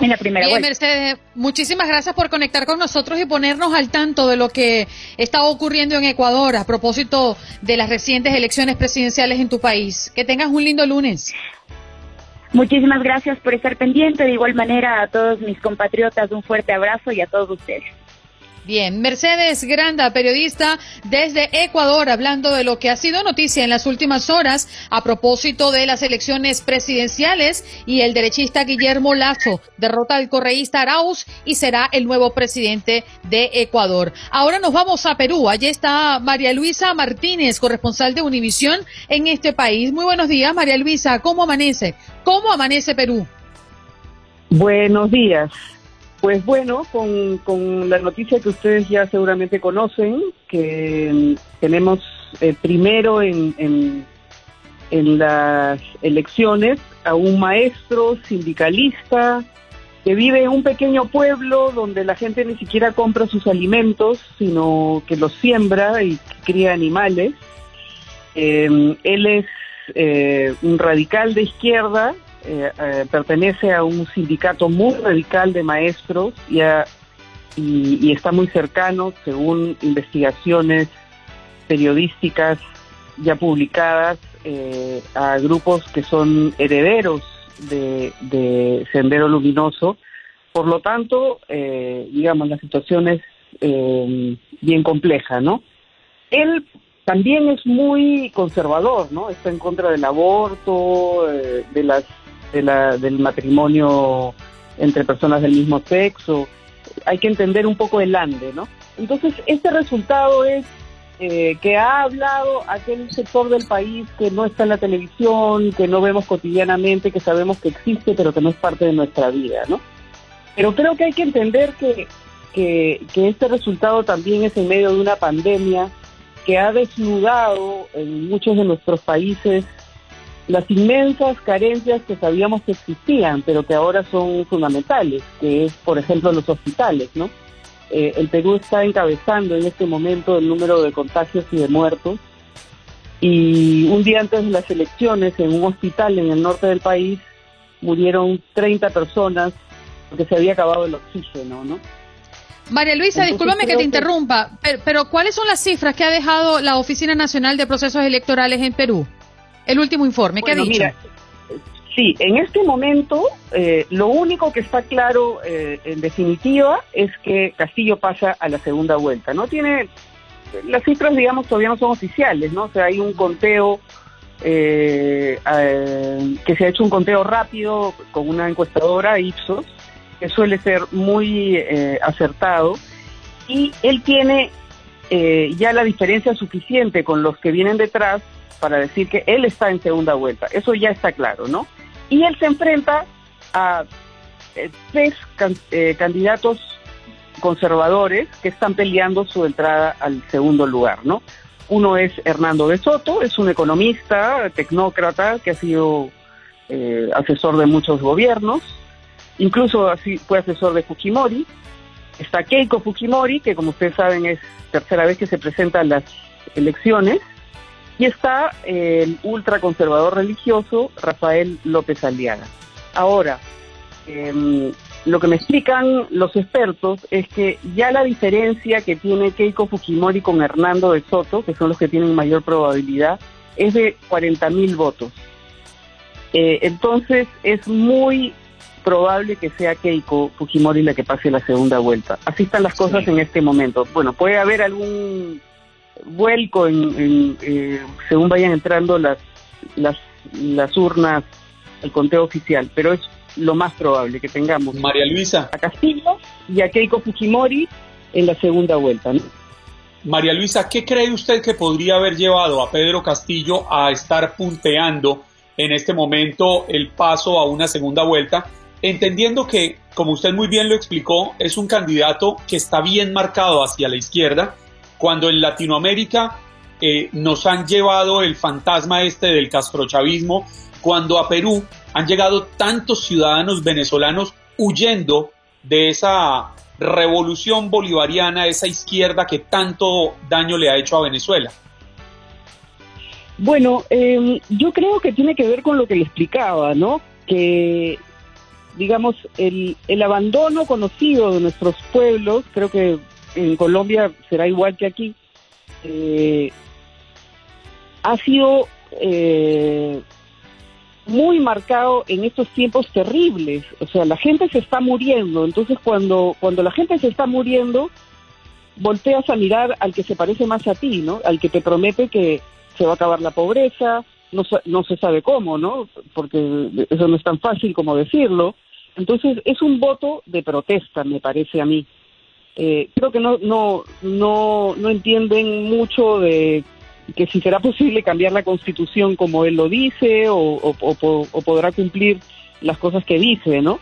en la primera Bien, Mercedes, muchísimas gracias por conectar con nosotros y ponernos al tanto de lo que está ocurriendo en Ecuador a propósito de las recientes elecciones presidenciales en tu país. Que tengas un lindo lunes. Muchísimas gracias por estar pendiente. De igual manera, a todos mis compatriotas, un fuerte abrazo y a todos ustedes. Bien, Mercedes Granda, periodista desde Ecuador, hablando de lo que ha sido noticia en las últimas horas a propósito de las elecciones presidenciales y el derechista Guillermo Lazo derrota al correísta Arauz y será el nuevo presidente de Ecuador. Ahora nos vamos a Perú. Allí está María Luisa Martínez, corresponsal de Univisión en este país. Muy buenos días, María Luisa. ¿Cómo amanece? ¿Cómo amanece Perú? Buenos días. Pues bueno, con, la noticia que ustedes ya seguramente conocen, que mm, tenemos eh, primero en, en, las elecciones a un maestro sindicalista que vive en un pequeño pueblo donde la gente ni siquiera compra sus alimentos, sino que los siembra y cría animales. Em, él es eh, un radical de izquierda eh, eh, pertenece a un sindicato muy radical de maestros y, y, está muy cercano, según investigaciones periodísticas ya publicadas, eh, a grupos que son herederos de, Sendero Luminoso. Por lo tanto, digamos, la situación es bien compleja, ¿no? Él también es muy conservador, ¿no? Está en contra del aborto, de las de la, del matrimonio entre personas del mismo sexo. Hay que entender un poco el ande, ¿no? Entonces, este resultado es eh, que ha hablado aquel sector del país que no está en la televisión, que no vemos cotidianamente, que sabemos que existe, pero que no es parte de nuestra vida, ¿no? Pero creo que hay que entender que, que, que este resultado también es en medio de una pandemia que ha desnudado en muchos de nuestros países las inmensas carencias que sabíamos que existían, pero que ahora son fundamentales, que es, por ejemplo, los hospitales, ¿no? Eh, el Perú está encabezando en este momento el número de contagios y de muertos. Y un día antes de las elecciones, en un hospital en el norte del país, murieron 30 personas porque se había acabado el oxígeno, ¿no? María Luisa, discúlpame que te interrumpa, pero, ¿cuáles son las cifras que ha dejado la Oficina Nacional de Procesos Electorales en Perú? El último informe, ¿qué ha dicho? sí, en este momento eh, lo único que está claro eh, en definitiva es que Castillo pasa a la segunda vuelta. No tiene las cifras, digamos, todavía no son oficiales, ¿no? O sea, hay un conteo eh, que se ha hecho un conteo rápido con una encuestadora Ipsos que suele ser muy acertado y él tiene ya la diferencia suficiente con los que vienen detrás para decir que él está en segunda vuelta. Eso ya está claro, ¿no? Y él se enfrenta a eh, tres eh, candidatos conservadores que están peleando su entrada al segundo lugar, ¿no? Uno es Hernando de Soto, es un economista, tecnócrata, que ha sido eh, asesor de muchos gobiernos, incluso así fue asesor de Fujimori. Está Keiko Fujimori, que como ustedes saben es tercera vez que se presenta a las elecciones, y está el ultraconservador religioso Rafael López Aliaga. Ahora, em, lo que me explican los expertos es que ya la diferencia que tiene Keiko Fujimori con Hernando de Soto, que son los que tienen mayor probabilidad, es de 40 mil votos. Eh, entonces es muy probable que sea Keiko Fujimori la que pase la segunda vuelta. Así están las cosas en este momento. Bueno, puede haber algún vuelco en, eh, según vayan entrando las, las, las urnas al conteo oficial, pero es lo más probable que tengamos María Luisa a Castillo y a Keiko Fujimori en la segunda vuelta. María Luisa, ¿qué cree usted que podría haber llevado a Pedro Castillo a estar punteando en este momento el paso a una segunda vuelta? Entendiendo que, como usted muy bien lo explicó, es un candidato que está bien marcado hacia la izquierda, cuando en Latinoamérica eh, nos han llevado el fantasma este del castrochavismo, cuando a Perú han llegado tantos ciudadanos venezolanos huyendo de esa revolución bolivariana, esa izquierda que tanto daño le ha hecho a Venezuela. Bueno, em, yo creo que tiene que ver con lo que le explicaba, ¿no? Que, digamos, el, el abandono conocido de nuestros pueblos, creo que en Colombia será igual que aquí, eh, ha sido eh, muy marcado en estos tiempos terribles. O sea, la gente se está muriendo. Entonces, cuando, cuando la gente se está muriendo, volteas a mirar al que se parece más a ti, ¿no? Al que te promete que se va a acabar la pobreza, no, no se sabe cómo, ¿no? Porque eso no es tan fácil como decirlo. Entonces, es un voto de protesta, me parece a mí. Eh, creo que no, no, no, no entienden mucho de que si será posible cambiar la constitución como él lo dice o, o podrá cumplir las cosas que dice, ¿no?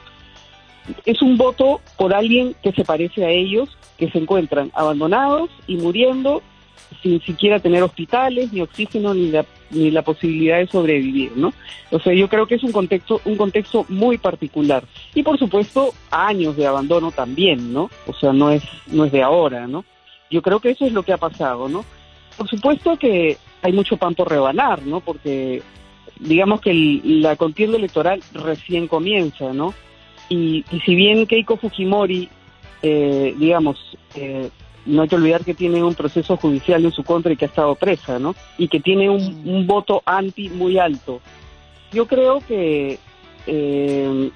Es un voto por alguien que se parece a ellos, que se encuentran abandonados y muriendo sin siquiera tener hospitales, ni oxígeno, ni la, ni la posibilidad de sobrevivir, ¿no? O sea, yo creo que es un contexto, un contexto muy particular. Y por supuesto, años de abandono también, ¿no? O sea, no es, no es de ahora, ¿no? Yo creo que eso es lo que ha pasado, ¿no? Por supuesto que hay mucho pan por rebanar, ¿no? Porque digamos que la contienda electoral recién comienza, ¿no? Y, y si bien Keiko Fujimori, eh, digamos, eh, no hay que olvidar que tiene un proceso judicial en su contra y que ha estado presa, ¿no? Y que tiene un, voto anti muy alto. Yo creo que eh,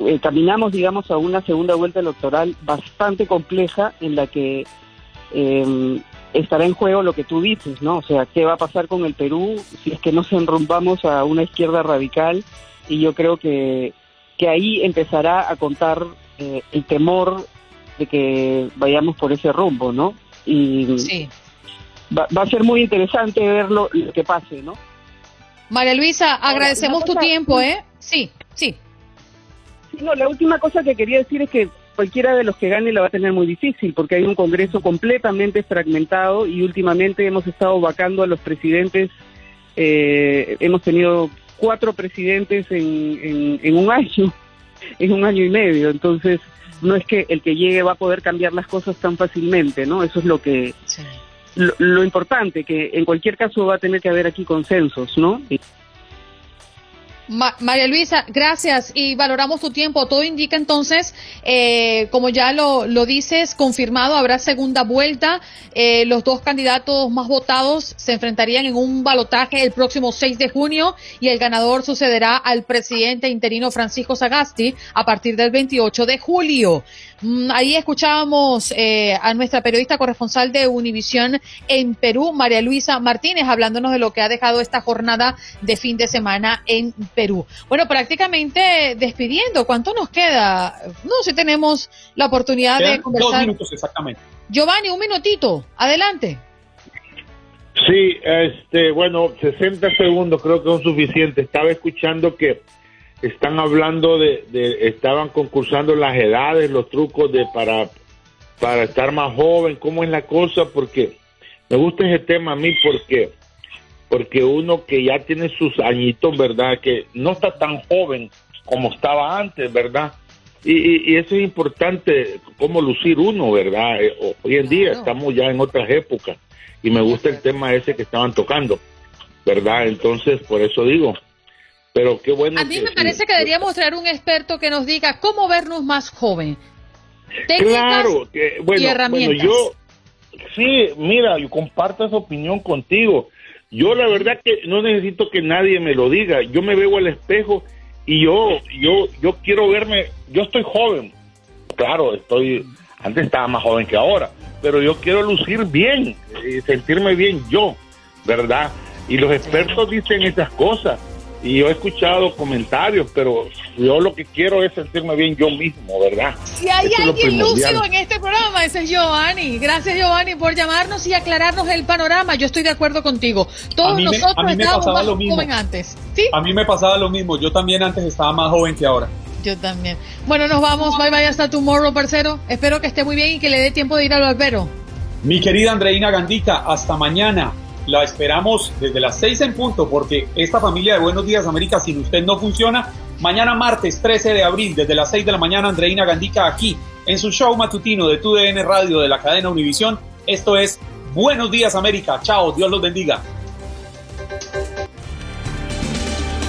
eh, caminamos, digamos, a una segunda vuelta electoral bastante compleja en la que eh, estará en juego lo que tú dices, ¿no? O sea, ¿qué va a pasar con el Perú si es que nos enrumbamos a una izquierda radical? Y yo creo que, que ahí empezará a contar el temor de que vayamos por ese rumbo, ¿no? Y sí. va, a ser muy interesante ver lo, que pase, ¿no? María Luisa, agradecemos tu tiempo, ¿eh? Sí, sí. Sí, no, la última cosa que quería decir es que cualquiera de los que gane la va a tener muy difícil porque hay un Congreso completamente fragmentado y últimamente hemos estado vacando a los presidentes, eh, hemos tenido cuatro presidentes en, en, en un año, en un año y medio, entonces no es que el que llegue va a poder cambiar las cosas tan fácilmente, ¿no? Eso es lo que lo, importante, que en cualquier caso va a tener que haber aquí consensos, ¿no? María Luisa, gracias y valoramos tu tiempo. Todo indica entonces, eh, como ya lo, lo, dices, confirmado, habrá segunda vuelta. Eh, los dos candidatos más votados se enfrentarían en un balotaje el próximo 6 de junio y el ganador sucederá al presidente interino Francisco Sagasti a partir del 28 de julio. Mm, ahí escuchábamos eh, a nuestra periodista corresponsal de Univisión en Perú, María Luisa Martínez, hablándonos de lo que ha dejado esta jornada de fin de semana en Perú. Bueno, prácticamente despidiendo, ¿cuánto nos queda? No sé si tenemos la oportunidad de conversar. Dos minutos exactamente. Giovanni, un minutito, adelante. Sí, este, bueno, 60 segundos creo que son suficientes. Estaba escuchando que están hablando de, estaban concursando las edades, los trucos de para, para estar más joven, cómo es la cosa, porque me gusta ese tema a mí porque porque uno que ya tiene sus añitos, ¿verdad? Que no está tan joven como estaba antes, ¿verdad? Y, y, eso es importante, cómo lucir uno, ¿verdad? Eh, hoy en día estamos ya en otras épocas y me gusta el tema ese que estaban tocando, ¿verdad? Entonces, por eso digo, pero qué bueno. A mí me parece que deberíamos traer un experto que nos diga cómo vernos más joven. claro, que, bueno, bueno, yo sí, mira, yo comparto esa opinión contigo. Yo la verdad que no necesito que nadie me lo diga. Yo me veo al espejo y yo, yo, yo quiero verme. Yo estoy joven. Claro, estoy. Antes estaba más joven que ahora, pero yo quiero lucir bien y sentirme bien yo, ¿verdad? Y los expertos dicen esas cosas y yo he escuchado comentarios, pero yo lo que quiero es sentirme bien yo mismo, ¿verdad? Si hay alguien lúcido en este programa, ese es Giovanni. Gracias, Giovanni, por llamarnos y aclararnos el panorama. Yo estoy de acuerdo contigo. Todos nosotros estábamos más joven antes. ¿Sí? A mí me pasaba lo mismo. Yo también antes estaba más joven que ahora. Yo también. Bueno, nos vamos. Bye bye hasta tomorrow, parcero. Espero que esté muy bien y que le dé tiempo de ir al barbero. Mi querida Andreina Gandica, hasta mañana. La esperamos desde las 6 en punto porque esta familia de Buenos Días América sin usted no funciona. Mañana martes 13 de abril desde las 6 de la mañana Andreina Gandica aquí en su show matutino de TUDN Radio de la cadena Univisión. Esto es Buenos Días América. Chao, Dios los bendiga.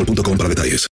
boostmobile.com para detalles.